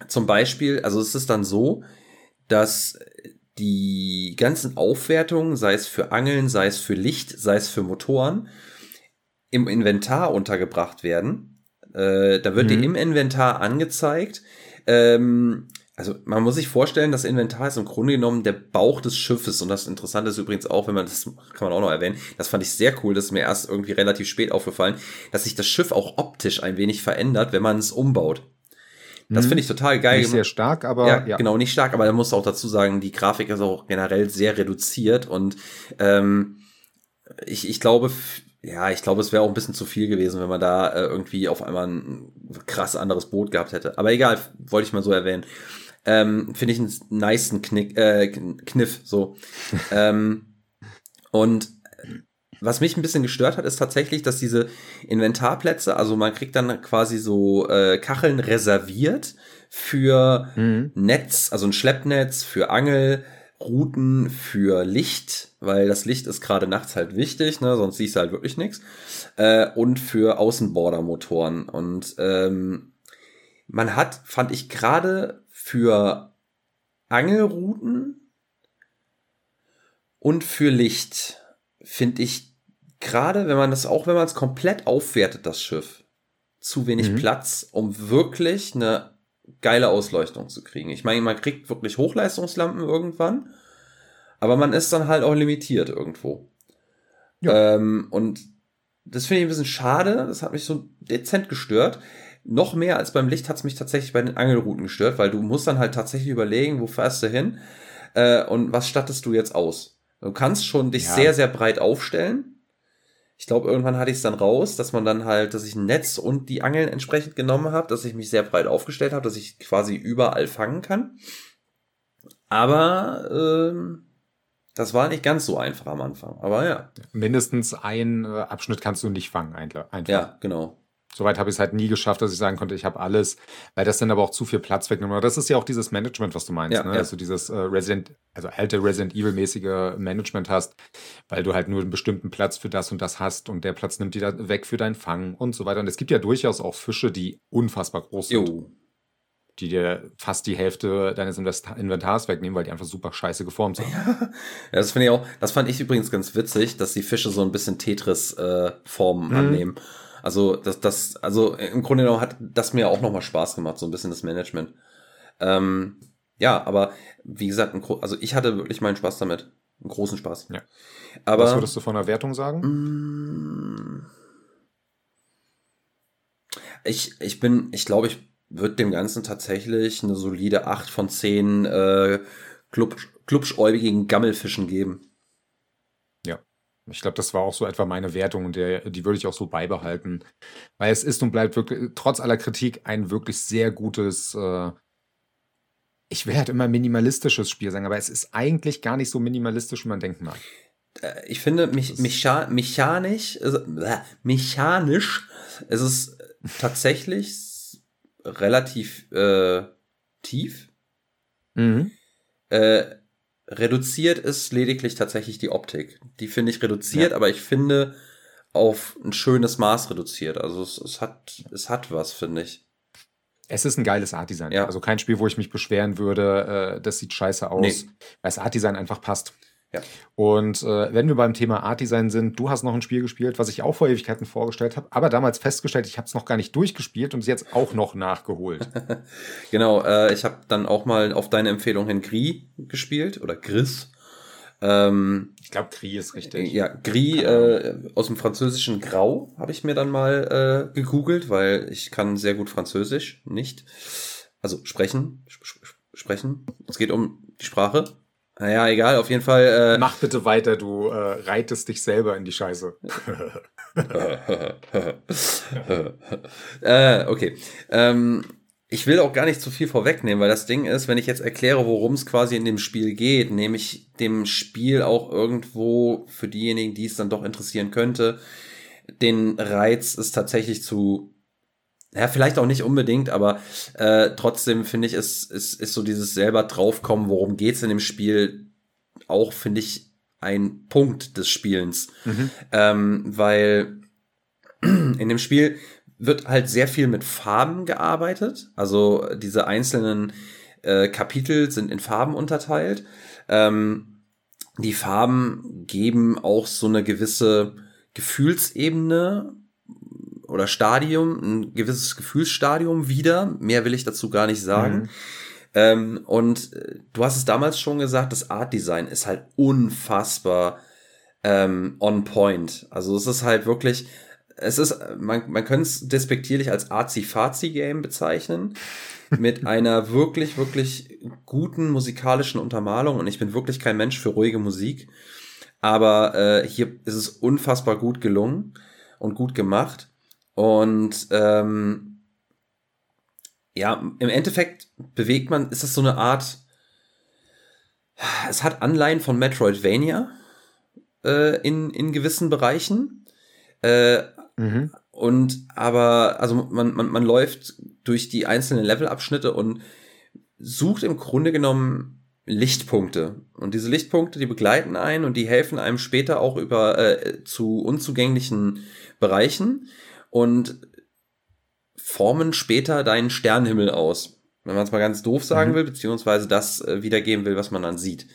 S2: zum Beispiel, also es ist dann so, dass die ganzen Aufwertungen, sei es für Angeln, sei es für Licht, sei es für Motoren, im Inventar untergebracht werden. Äh, da wird mhm. dir im Inventar angezeigt. Ähm, also man muss sich vorstellen, das Inventar ist im Grunde genommen der Bauch des Schiffes. Und das Interessante ist übrigens auch, wenn man das kann man auch noch erwähnen, das fand ich sehr cool, das ist mir erst irgendwie relativ spät aufgefallen, dass sich das Schiff auch optisch ein wenig verändert, wenn man es umbaut. Das finde ich total geil.
S1: Nicht sehr stark, aber
S2: ja, ja, genau, nicht stark, aber da muss auch dazu sagen, die Grafik ist auch generell sehr reduziert und ähm, ich, ich glaube, ja, ich glaube, es wäre auch ein bisschen zu viel gewesen, wenn man da äh, irgendwie auf einmal ein krass anderes Boot gehabt hätte. Aber egal, wollte ich mal so erwähnen. Ähm, Finde ich einen nice Knick, äh, Kniff, so. ähm, und was mich ein bisschen gestört hat, ist tatsächlich, dass diese Inventarplätze, also man kriegt dann quasi so äh, Kacheln reserviert für mhm. Netz, also ein Schleppnetz, für Angelrouten, für Licht, weil das Licht ist gerade nachts halt wichtig, ne, sonst siehst du halt wirklich nichts. Äh, und für Außenbordermotoren. Und ähm, man hat, fand ich gerade für Angelrouten und für Licht finde ich gerade wenn man das, auch wenn man es komplett aufwertet, das Schiff, zu wenig mhm. Platz, um wirklich eine geile Ausleuchtung zu kriegen. Ich meine, man kriegt wirklich Hochleistungslampen irgendwann, aber man ist dann halt auch limitiert irgendwo. Ja. Ähm, und das finde ich ein bisschen schade, das hat mich so dezent gestört. Noch mehr als beim Licht hat es mich tatsächlich bei den Angelrouten gestört, weil du musst dann halt tatsächlich überlegen, wo fährst du hin äh, und was stattest du jetzt aus. Du kannst schon dich ja. sehr, sehr breit aufstellen, ich glaube, irgendwann hatte ich es dann raus, dass man dann halt, dass ich ein Netz und die Angeln entsprechend genommen habe, dass ich mich sehr breit aufgestellt habe, dass ich quasi überall fangen kann. Aber ähm, das war nicht ganz so einfach am Anfang. Aber ja.
S1: Mindestens ein äh, Abschnitt kannst du nicht fangen, einfach.
S2: Ja, genau.
S1: Soweit habe ich es halt nie geschafft, dass ich sagen konnte, ich habe alles, weil das dann aber auch zu viel Platz wegnimmt. Das ist ja auch dieses Management, was du meinst, ja, ne? Ja. dass du dieses äh, Resident, also alte Resident Evil-mäßige Management hast, weil du halt nur einen bestimmten Platz für das und das hast und der Platz nimmt dir da weg für dein Fang und so weiter. Und es gibt ja durchaus auch Fische, die unfassbar groß sind. Jo. Die dir fast die Hälfte deines Inventars wegnehmen, weil die einfach super scheiße geformt sind.
S2: Ja, das finde ich auch, das fand ich übrigens ganz witzig, dass die Fische so ein bisschen Tetris-Formen äh, mhm. annehmen. Also das, das, also im Grunde genommen hat das mir auch nochmal Spaß gemacht, so ein bisschen das Management. Ähm, ja, aber wie gesagt, also ich hatte wirklich meinen Spaß damit. Einen großen Spaß.
S1: Ja. Aber, Was würdest du von der Wertung sagen?
S2: Mm. Ich, ich bin, ich glaube, ich würde dem Ganzen tatsächlich eine solide 8 von 10 äh, klubschäubigen Gammelfischen geben.
S1: Ich glaube, das war auch so etwa meine Wertung und der, die würde ich auch so beibehalten. Weil es ist und bleibt wirklich, trotz aller Kritik, ein wirklich sehr gutes, äh, ich will halt immer minimalistisches Spiel sagen, aber es ist eigentlich gar nicht so minimalistisch, wie man denken mag.
S2: Äh, ich finde, mich, mecha mechanisch, also, äh, mechanisch ist es tatsächlich relativ äh, tief. Mhm. Äh, Reduziert ist lediglich tatsächlich die Optik. Die finde ich reduziert, ja. aber ich finde auf ein schönes Maß reduziert. Also es, es hat, es hat was, finde ich.
S1: Es ist ein geiles Art-Design. Ja. Also kein Spiel, wo ich mich beschweren würde, äh, das sieht scheiße aus, nee. weil das Art-Design einfach passt.
S2: Ja.
S1: Und äh, wenn wir beim Thema Art Design sind, du hast noch ein Spiel gespielt, was ich auch vor Ewigkeiten vorgestellt habe, aber damals festgestellt, ich habe es noch gar nicht durchgespielt und es jetzt auch noch nachgeholt.
S2: genau, äh, ich habe dann auch mal auf deine Empfehlung hin Gris gespielt oder Gris. Ähm,
S1: ich glaube, Gris ist richtig.
S2: Ja, Gris äh, aus dem französischen Grau habe ich mir dann mal äh, gegoogelt, weil ich kann sehr gut Französisch, nicht. Also sprechen, sp sprechen. Es geht um die Sprache. Naja, egal, auf jeden Fall.
S1: Äh, Mach bitte weiter, du äh, reitest dich selber in die Scheiße.
S2: äh, okay. Ähm, ich will auch gar nicht zu viel vorwegnehmen, weil das Ding ist, wenn ich jetzt erkläre, worum es quasi in dem Spiel geht, nehme ich dem Spiel auch irgendwo für diejenigen, die es dann doch interessieren könnte, den Reiz ist tatsächlich zu ja, vielleicht auch nicht unbedingt, aber äh, trotzdem finde ich, es ist, ist so dieses selber draufkommen, worum geht's in dem Spiel, auch finde ich ein Punkt des Spielens. Mhm. Ähm, weil in dem Spiel wird halt sehr viel mit Farben gearbeitet. Also diese einzelnen äh, Kapitel sind in Farben unterteilt. Ähm, die Farben geben auch so eine gewisse Gefühlsebene oder Stadium, ein gewisses Gefühlsstadium wieder. Mehr will ich dazu gar nicht sagen. Mhm. Ähm, und äh, du hast es damals schon gesagt, das Art Design ist halt unfassbar ähm, on point. Also es ist halt wirklich es ist, man, man könnte es despektierlich als Arzi-Fazi-Game bezeichnen. mit einer wirklich, wirklich guten musikalischen Untermalung. Und ich bin wirklich kein Mensch für ruhige Musik. Aber äh, hier ist es unfassbar gut gelungen und gut gemacht. Und ähm, ja, im Endeffekt bewegt man, ist es so eine Art, es hat Anleihen von Metroidvania äh, in, in gewissen Bereichen. Äh, Mhm. Und aber, also man, man, man läuft durch die einzelnen Levelabschnitte und sucht im Grunde genommen Lichtpunkte. Und diese Lichtpunkte, die begleiten einen und die helfen einem später auch über äh, zu unzugänglichen Bereichen und formen später deinen Sternenhimmel aus. Wenn man es mal ganz doof sagen mhm. will, beziehungsweise das äh, wiedergeben will, was man dann sieht.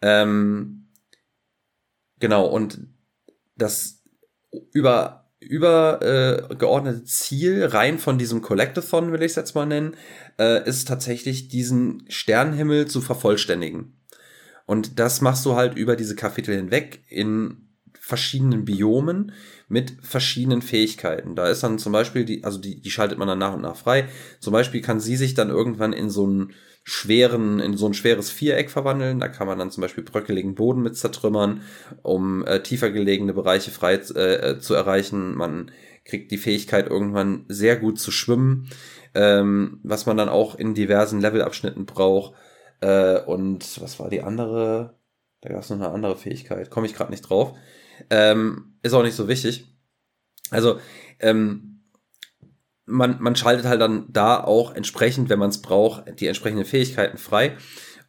S2: Ähm, genau, und das über übergeordnete Ziel rein von diesem Collectathon, will ich es jetzt mal nennen, äh, ist tatsächlich diesen Sternenhimmel zu vervollständigen. Und das machst du halt über diese Kapitel hinweg in verschiedenen Biomen mit verschiedenen Fähigkeiten. Da ist dann zum Beispiel die, also die, die schaltet man dann nach und nach frei. Zum Beispiel kann sie sich dann irgendwann in so einen schweren, in so ein schweres Viereck verwandeln. Da kann man dann zum Beispiel bröckeligen Boden mit zertrümmern, um äh, tiefer gelegene Bereiche frei äh, äh, zu erreichen. Man kriegt die Fähigkeit, irgendwann sehr gut zu schwimmen, ähm, was man dann auch in diversen Levelabschnitten braucht. Äh, und was war die andere? Da gab es noch eine andere Fähigkeit. Komme ich gerade nicht drauf. Ähm, ist auch nicht so wichtig. Also, ähm, man, man schaltet halt dann da auch entsprechend, wenn man es braucht, die entsprechenden Fähigkeiten frei.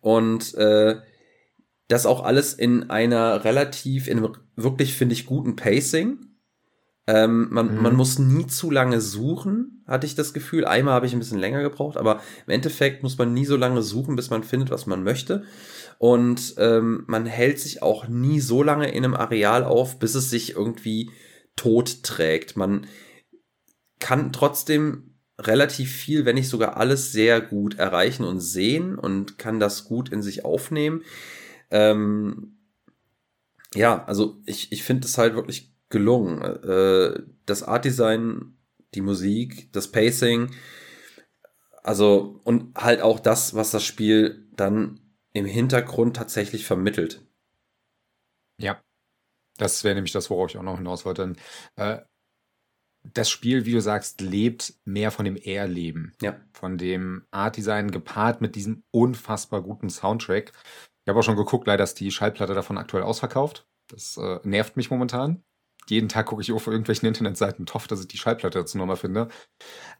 S2: Und äh, das auch alles in einer relativ, in einem wirklich, finde ich, guten Pacing. Ähm, man, mhm. man muss nie zu lange suchen, hatte ich das Gefühl. Einmal habe ich ein bisschen länger gebraucht, aber im Endeffekt muss man nie so lange suchen, bis man findet, was man möchte. Und ähm, man hält sich auch nie so lange in einem Areal auf, bis es sich irgendwie tot trägt. Man kann trotzdem relativ viel, wenn nicht sogar alles sehr gut erreichen und sehen und kann das gut in sich aufnehmen. Ähm, ja, also ich, ich finde es halt wirklich gelungen. Äh, das Art Design, die Musik, das Pacing, also und halt auch das, was das Spiel dann im Hintergrund tatsächlich vermittelt.
S1: Ja, das wäre nämlich das, worauf ich auch noch hinaus wollte. Äh, das Spiel, wie du sagst, lebt mehr von dem Erleben. Ja. Von dem Art-Design gepaart mit diesem unfassbar guten Soundtrack. Ich habe auch schon geguckt, leider ist die Schallplatte davon aktuell ausverkauft. Das äh, nervt mich momentan. Jeden Tag gucke ich auf irgendwelchen Internetseiten und hoffe, dass ich die Schallplatte dazu nochmal finde.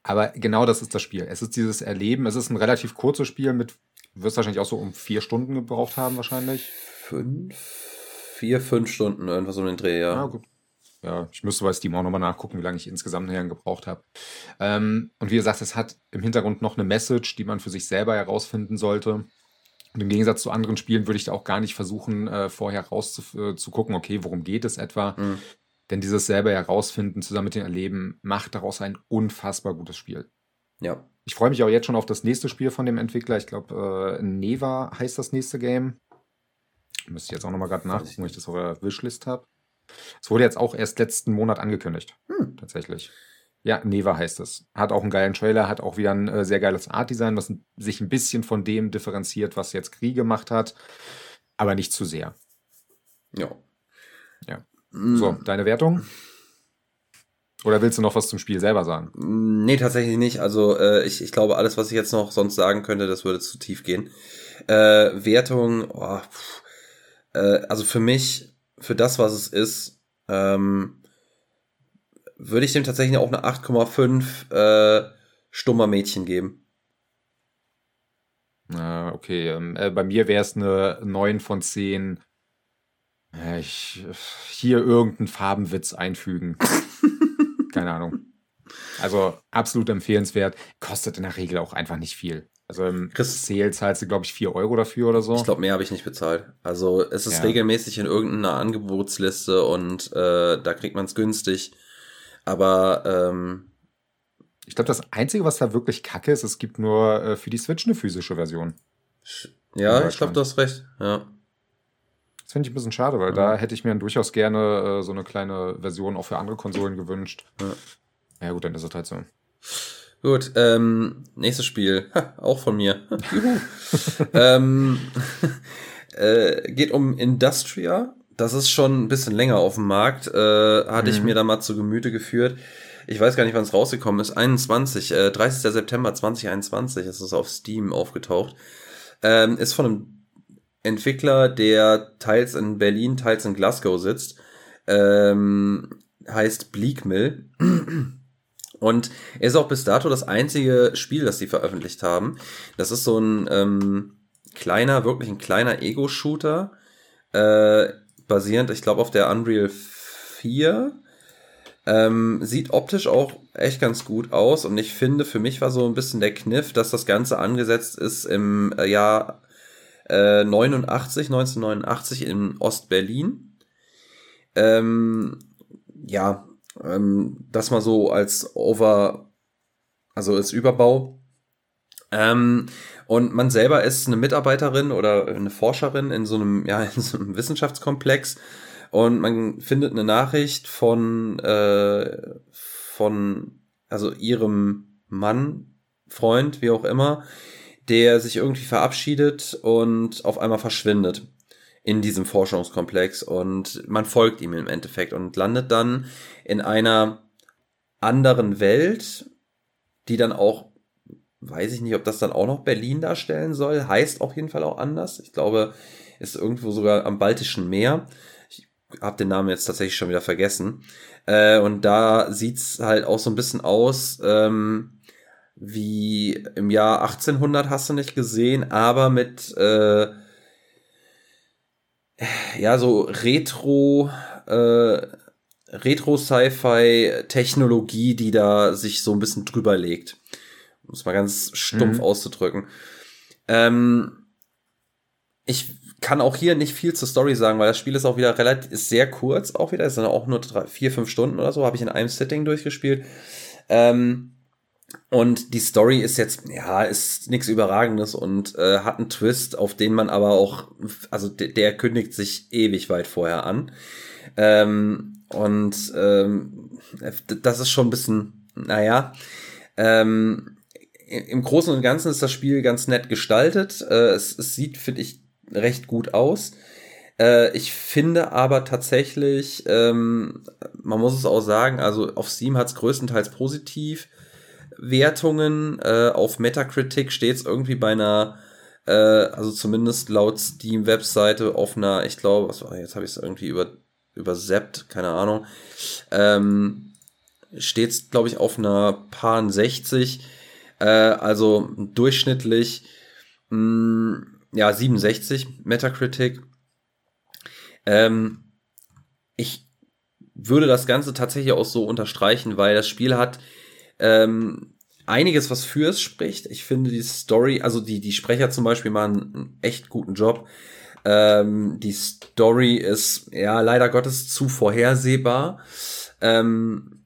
S1: Aber genau das ist das Spiel. Es ist dieses Erleben. Es ist ein relativ kurzes Spiel mit, wirst wahrscheinlich auch so um vier Stunden gebraucht haben, wahrscheinlich.
S2: Fünf? Vier, fünf Stunden, irgendwas um den Dreh, ja. Ja, gut
S1: ja, ich müsste bei Steam auch nochmal nachgucken, wie lange ich insgesamt nachher gebraucht habe. Ähm, und wie gesagt, es hat im Hintergrund noch eine Message, die man für sich selber herausfinden sollte. Und im Gegensatz zu anderen Spielen würde ich da auch gar nicht versuchen, äh, vorher rauszugucken, äh, okay, worum geht es etwa. Mhm. Denn dieses selber herausfinden, zusammen mit dem Erleben, macht daraus ein unfassbar gutes Spiel. Ja. Ich freue mich auch jetzt schon auf das nächste Spiel von dem Entwickler. Ich glaube, äh, Neva heißt das nächste Game. Müsste ich jetzt auch nochmal gerade nachgucken, wo ich das auf der Wishlist habe. Es wurde jetzt auch erst letzten Monat angekündigt. Hm. Tatsächlich. Ja, Neva heißt es. Hat auch einen geilen Trailer, hat auch wieder ein äh, sehr geiles Art-Design, was sich ein bisschen von dem differenziert, was jetzt Krieg gemacht hat. Aber nicht zu sehr.
S2: Ja.
S1: Ja. Mm. So, deine Wertung? Oder willst du noch was zum Spiel selber sagen?
S2: Nee, tatsächlich nicht. Also äh, ich, ich glaube, alles, was ich jetzt noch sonst sagen könnte, das würde zu tief gehen. Äh, Wertung, oh, äh, also für mich, für das, was es ist, ähm, würde ich dem tatsächlich auch eine 8,5 äh, stummer Mädchen geben.
S1: Ah, okay, ähm, äh, bei mir wäre es eine 9 von 10. Äh, ich, hier irgendeinen Farbenwitz einfügen. Keine Ahnung. Also absolut empfehlenswert. Kostet in der Regel auch einfach nicht viel. Also im Chris Sale zahlst du, glaube ich, 4 Euro dafür oder so.
S2: Ich glaube, mehr habe ich nicht bezahlt. Also es ist ja. regelmäßig in irgendeiner Angebotsliste und äh, da kriegt man es günstig. Aber ähm,
S1: ich glaube, das Einzige, was da wirklich kacke ist, es gibt nur äh, für die Switch eine physische Version.
S2: Ja, ich glaube, du hast recht. Ja.
S1: Das finde ich ein bisschen schade, weil ja. da hätte ich mir durchaus gerne äh, so eine kleine Version auch für andere Konsolen gewünscht. Ja, ja gut, dann ist es halt so.
S2: Gut, ähm, nächstes Spiel, ha, auch von mir. ähm, äh, geht um Industria. Das ist schon ein bisschen länger auf dem Markt. Äh, hatte mhm. ich mir da mal zu Gemüte geführt. Ich weiß gar nicht, wann es rausgekommen ist. 21, äh, 30. September 2021 ist es auf Steam aufgetaucht. Ähm, ist von einem Entwickler, der teils in Berlin, teils in Glasgow sitzt. Ähm, heißt Bleakmill. Und er ist auch bis dato das einzige Spiel, das sie veröffentlicht haben. Das ist so ein ähm, kleiner, wirklich ein kleiner Ego-Shooter, äh, basierend, ich glaube, auf der Unreal 4. Ähm, sieht optisch auch echt ganz gut aus und ich finde, für mich war so ein bisschen der Kniff, dass das Ganze angesetzt ist im äh, Jahr äh, 89, 1989 in Ostberlin. Ähm, ja, ähm, das mal so als Over, also als Überbau. Ähm, und man selber ist eine Mitarbeiterin oder eine Forscherin in so einem, ja, in so einem Wissenschaftskomplex. Und man findet eine Nachricht von, äh, von, also ihrem Mann, Freund, wie auch immer, der sich irgendwie verabschiedet und auf einmal verschwindet in diesem Forschungskomplex und man folgt ihm im Endeffekt und landet dann in einer anderen Welt, die dann auch, weiß ich nicht, ob das dann auch noch Berlin darstellen soll, heißt auf jeden Fall auch anders. Ich glaube, ist irgendwo sogar am Baltischen Meer. Ich habe den Namen jetzt tatsächlich schon wieder vergessen. Äh, und da sieht's halt auch so ein bisschen aus, ähm, wie im Jahr 1800 hast du nicht gesehen, aber mit äh, ja so Retro äh, Retro Sci-Fi Technologie, die da sich so ein bisschen drüber legt, um es mal ganz stumpf mhm. auszudrücken. Ähm, ich kann auch hier nicht viel zur Story sagen, weil das Spiel ist auch wieder relativ ist sehr kurz auch wieder, es sind auch nur drei, vier fünf Stunden oder so, habe ich in einem Sitting durchgespielt. Ähm, und die Story ist jetzt, ja, ist nichts Überragendes und äh, hat einen Twist, auf den man aber auch, also der, kündigt sich ewig weit vorher an. Ähm, und ähm, das ist schon ein bisschen, naja, ähm, im Großen und Ganzen ist das Spiel ganz nett gestaltet. Äh, es, es sieht, finde ich, recht gut aus. Äh, ich finde aber tatsächlich, ähm, man muss es auch sagen, also auf Steam hat es größtenteils positiv Wertungen. Äh, auf Metacritic steht es irgendwie bei einer, äh, also zumindest laut Steam-Webseite auf einer, ich glaube, was jetzt habe ich es irgendwie über, überseppt, keine Ahnung. Ähm, steht es, glaube ich, auf einer Paar 60. Äh, also durchschnittlich mh, mm, ja 67 Metacritic. Ähm, ich würde das Ganze tatsächlich auch so unterstreichen, weil das Spiel hat ähm, einiges, was für es spricht. Ich finde die Story, also die, die Sprecher zum Beispiel machen einen echt guten Job. Ähm, die Story ist ja leider Gottes zu vorhersehbar. Ähm,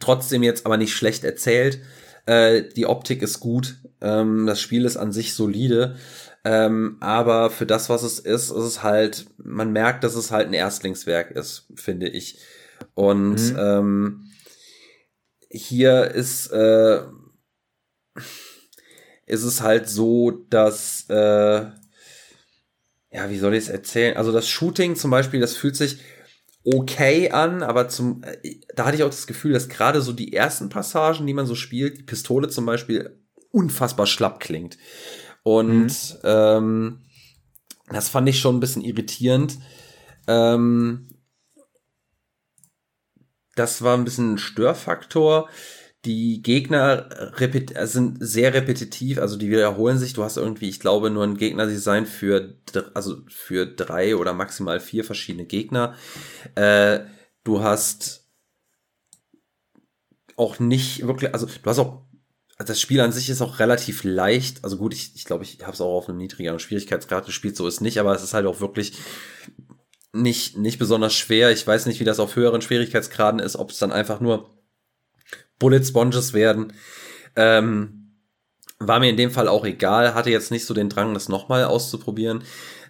S2: trotzdem jetzt aber nicht schlecht erzählt. Äh, die Optik ist gut. Ähm, das Spiel ist an sich solide. Ähm, aber für das, was es ist, ist es halt, man merkt, dass es halt ein Erstlingswerk ist, finde ich. Und mhm. ähm, hier ist, äh, ist es halt so, dass, äh, ja, wie soll ich es erzählen? Also das Shooting zum Beispiel, das fühlt sich okay an, aber zum, äh, da hatte ich auch das Gefühl, dass gerade so die ersten Passagen, die man so spielt, die Pistole zum Beispiel unfassbar schlapp klingt. Und mhm. ähm, das fand ich schon ein bisschen irritierend. Ähm, das war ein bisschen ein Störfaktor. Die Gegner repet sind sehr repetitiv, also die wiederholen sich. Du hast irgendwie, ich glaube, nur ein Gegnerdesign für, also für drei oder maximal vier verschiedene Gegner. Äh, du hast auch nicht wirklich, also du hast auch das Spiel an sich ist auch relativ leicht. Also gut, ich glaube, ich, glaub, ich habe es auch auf einem niedrigeren Schwierigkeitsgrad gespielt, so ist nicht, aber es ist halt auch wirklich nicht, nicht besonders schwer. Ich weiß nicht, wie das auf höheren Schwierigkeitsgraden ist, ob es dann einfach nur Bullet Sponges werden. Ähm, war mir in dem Fall auch egal, hatte jetzt nicht so den Drang, das nochmal auszuprobieren.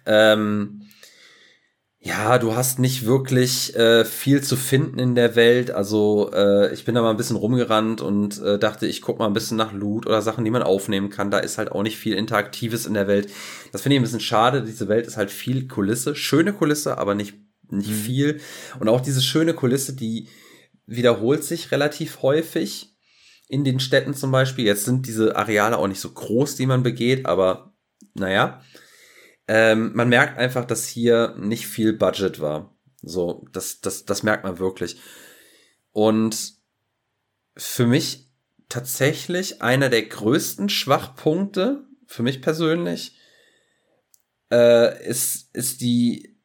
S2: Ähm, ja, du hast nicht wirklich äh, viel zu finden in der Welt. Also äh, ich bin da mal ein bisschen rumgerannt und äh, dachte, ich guck mal ein bisschen nach Loot oder Sachen, die man aufnehmen kann. Da ist halt auch nicht viel Interaktives in der Welt. Das finde ich ein bisschen schade. Diese Welt ist halt viel Kulisse, schöne Kulisse, aber nicht nicht mhm. viel. Und auch diese schöne Kulisse, die wiederholt sich relativ häufig in den Städten zum Beispiel. Jetzt sind diese Areale auch nicht so groß, die man begeht, aber naja. Ähm, man merkt einfach, dass hier nicht viel Budget war. So, das, das, das merkt man wirklich. Und für mich tatsächlich einer der größten Schwachpunkte, für mich persönlich, äh, ist, ist die,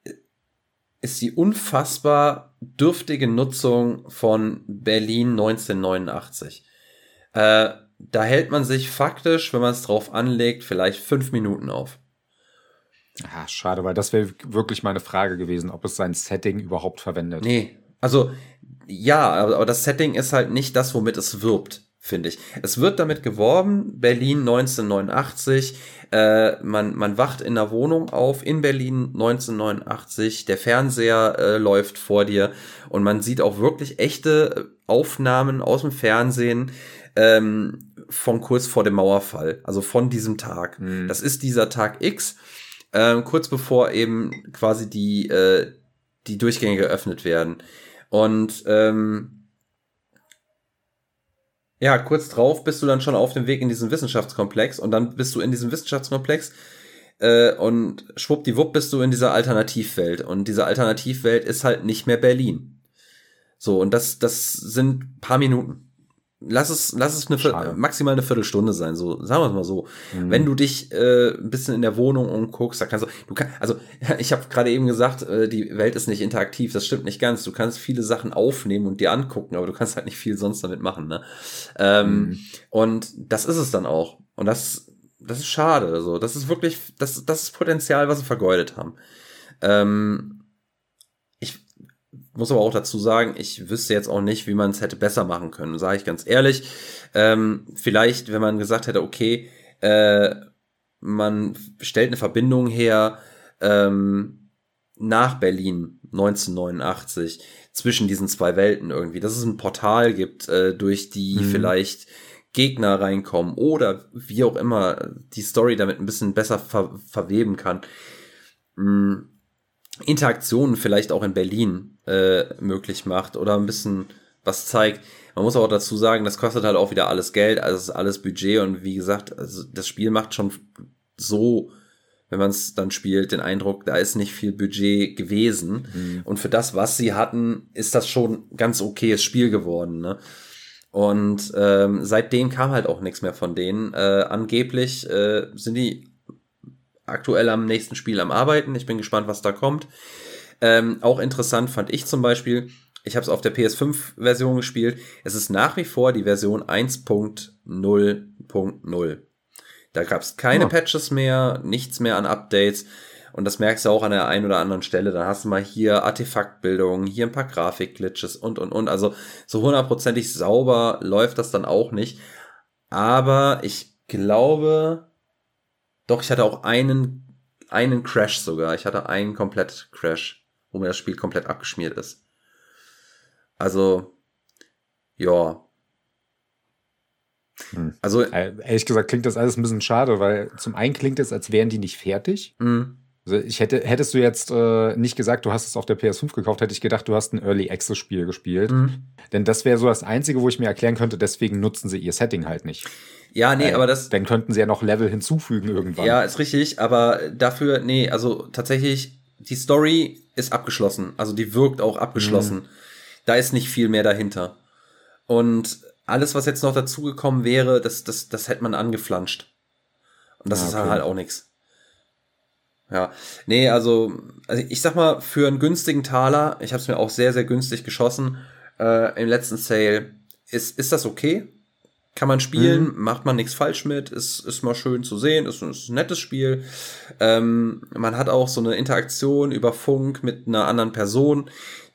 S2: ist die unfassbar dürftige Nutzung von Berlin 1989. Äh, da hält man sich faktisch, wenn man es drauf anlegt, vielleicht fünf Minuten auf.
S1: Ah, schade, weil das wäre wirklich meine Frage gewesen, ob es sein Setting überhaupt verwendet.
S2: Nee, also ja, aber das Setting ist halt nicht das, womit es wirbt, finde ich. Es wird damit geworben, Berlin 1989, äh, man, man wacht in der Wohnung auf in Berlin 1989, der Fernseher äh, läuft vor dir und man sieht auch wirklich echte Aufnahmen aus dem Fernsehen ähm, von kurz vor dem Mauerfall, also von diesem Tag. Mhm. Das ist dieser Tag X ähm, kurz bevor eben quasi die, äh, die Durchgänge geöffnet werden. Und ähm, ja, kurz drauf bist du dann schon auf dem Weg in diesen Wissenschaftskomplex und dann bist du in diesem Wissenschaftskomplex äh, und schwuppdiwupp bist du in dieser Alternativwelt. Und diese Alternativwelt ist halt nicht mehr Berlin. So, und das, das sind paar Minuten lass es, lass es eine Schade. maximal eine Viertelstunde sein, so sagen wir es mal so. Mhm. Wenn du dich äh, ein bisschen in der Wohnung umguckst, da kannst du, du kannst, also ich habe gerade eben gesagt, äh, die Welt ist nicht interaktiv, das stimmt nicht ganz. Du kannst viele Sachen aufnehmen und dir angucken, aber du kannst halt nicht viel sonst damit machen, ne? Ähm, mhm. Und das ist es dann auch. Und das, das ist schade. Also, das ist wirklich, das, das ist Potenzial, was sie vergeudet haben. Ähm, muss aber auch dazu sagen, ich wüsste jetzt auch nicht, wie man es hätte besser machen können, sage ich ganz ehrlich. Ähm, vielleicht, wenn man gesagt hätte, okay, äh, man stellt eine Verbindung her ähm, nach Berlin 1989 zwischen diesen zwei Welten irgendwie, dass es ein Portal gibt, äh, durch die mhm. vielleicht Gegner reinkommen oder wie auch immer die Story damit ein bisschen besser ver verweben kann. Mhm. Interaktionen vielleicht auch in Berlin äh, möglich macht oder ein bisschen was zeigt. Man muss auch dazu sagen, das kostet halt auch wieder alles Geld, also ist alles Budget und wie gesagt, also das Spiel macht schon so, wenn man es dann spielt, den Eindruck, da ist nicht viel Budget gewesen. Mhm. Und für das, was sie hatten, ist das schon ganz okayes Spiel geworden. Ne? Und ähm, seitdem kam halt auch nichts mehr von denen. Äh, angeblich äh, sind die aktuell am nächsten Spiel am Arbeiten. Ich bin gespannt, was da kommt. Ähm, auch interessant fand ich zum Beispiel, ich habe es auf der PS5-Version gespielt. Es ist nach wie vor die Version 1.0.0. Da gab es keine oh. Patches mehr, nichts mehr an Updates. Und das merkst du auch an der einen oder anderen Stelle. Dann hast du mal hier Artefaktbildungen, hier ein paar Grafikglitches und, und, und. Also so hundertprozentig sauber läuft das dann auch nicht. Aber ich glaube, Doch, ich hatte auch einen, einen Crash sogar. Ich hatte einen komplett Crash, wo mir das Spiel komplett abgeschmiert ist. Also, ja.
S1: Hm. Also, äh, ehrlich gesagt, klingt das alles ein bisschen schade, weil zum einen klingt es, als wären die nicht fertig. Mhm. Also ich hätte, hättest du jetzt äh, nicht gesagt, du hast es auf der PS5 gekauft, hätte ich gedacht, du hast ein Early Access Spiel gespielt. Mhm. Denn das wäre so das Einzige, wo ich mir erklären könnte, deswegen nutzen sie ihr Setting halt nicht.
S2: Ja, nee, äh, aber das.
S1: Dann könnten sie ja noch Level hinzufügen irgendwann.
S2: Ja, ist richtig, aber dafür, nee, also tatsächlich, die Story ist abgeschlossen. Also die wirkt auch abgeschlossen. Mhm. Da ist nicht viel mehr dahinter. Und alles, was jetzt noch dazugekommen wäre, das, das, das hätte man angeflanscht. Und das ah, okay. ist halt auch nichts. Ja, nee, also, also ich sag mal, für einen günstigen Taler, ich habe es mir auch sehr, sehr günstig geschossen äh, im letzten Sale, ist, ist das okay? Kann man spielen, mhm. macht man nichts falsch mit, ist, ist mal schön zu sehen, ist, ist ein nettes Spiel. Ähm, man hat auch so eine Interaktion über Funk mit einer anderen Person,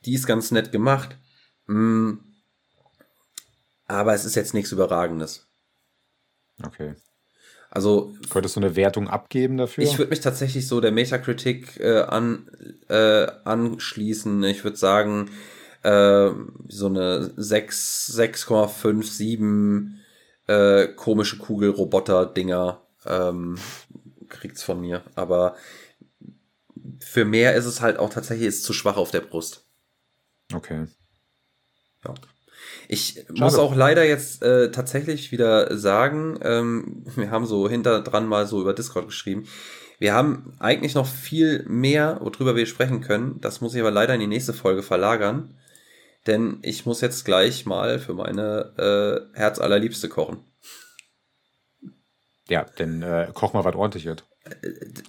S2: die ist ganz nett gemacht. Mhm. Aber es ist jetzt nichts Überragendes.
S1: Okay.
S2: Also
S1: könntest du eine Wertung abgeben dafür?
S2: Ich würde mich tatsächlich so der Metakritik äh, an, äh, anschließen. Ich würde sagen, äh, so eine 6, 6,5, 7 äh, komische Kugel-Roboter-Dinger ähm, kriegt's von mir. Aber für mehr ist es halt auch tatsächlich ist zu schwach auf der Brust.
S1: Okay.
S2: Ja. Ich Schade. muss auch leider jetzt äh, tatsächlich wieder sagen, ähm, wir haben so hinter dran mal so über Discord geschrieben. Wir haben eigentlich noch viel mehr, worüber wir sprechen können. Das muss ich aber leider in die nächste Folge verlagern. Denn ich muss jetzt gleich mal für meine äh, Herzallerliebste kochen.
S1: Ja, denn äh, koch mal was ordentliches.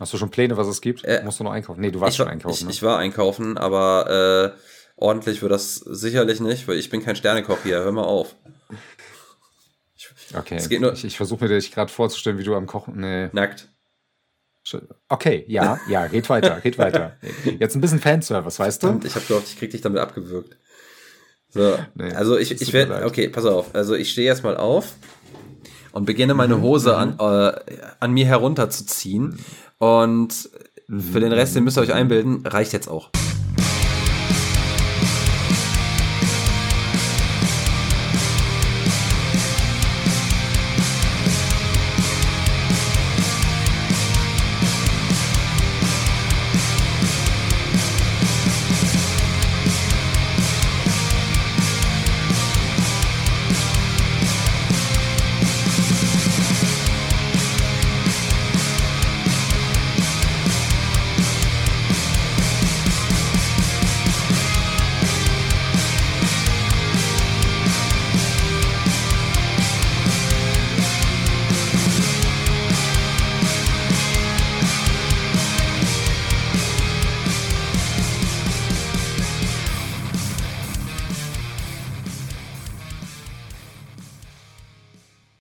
S1: Hast du schon Pläne, was es gibt? Äh, Musst du noch einkaufen? Nee, du warst schon einkaufen.
S2: Ich, ne? ich war einkaufen, aber äh, ordentlich wird das sicherlich nicht, weil ich bin kein Sternekoch hier. Hör mal auf.
S1: Ich, okay. Es geht nur ich, ich versuche mir dich gerade vorzustellen, wie du am Kochen. Nee.
S2: Nackt.
S1: Okay, ja, ja, red weiter, red weiter. Jetzt ein bisschen Fanservice, weißt du?
S2: Ich habe gehofft, ich krieg dich damit abgewürgt. So, nee, also ich, ich werde, okay, pass auf. Also ich stehe erstmal auf und beginne meine mhm, Hose mhm. an, äh, an mir herunterzuziehen. Und für den Rest, den müsst ihr euch einbilden, reicht jetzt auch.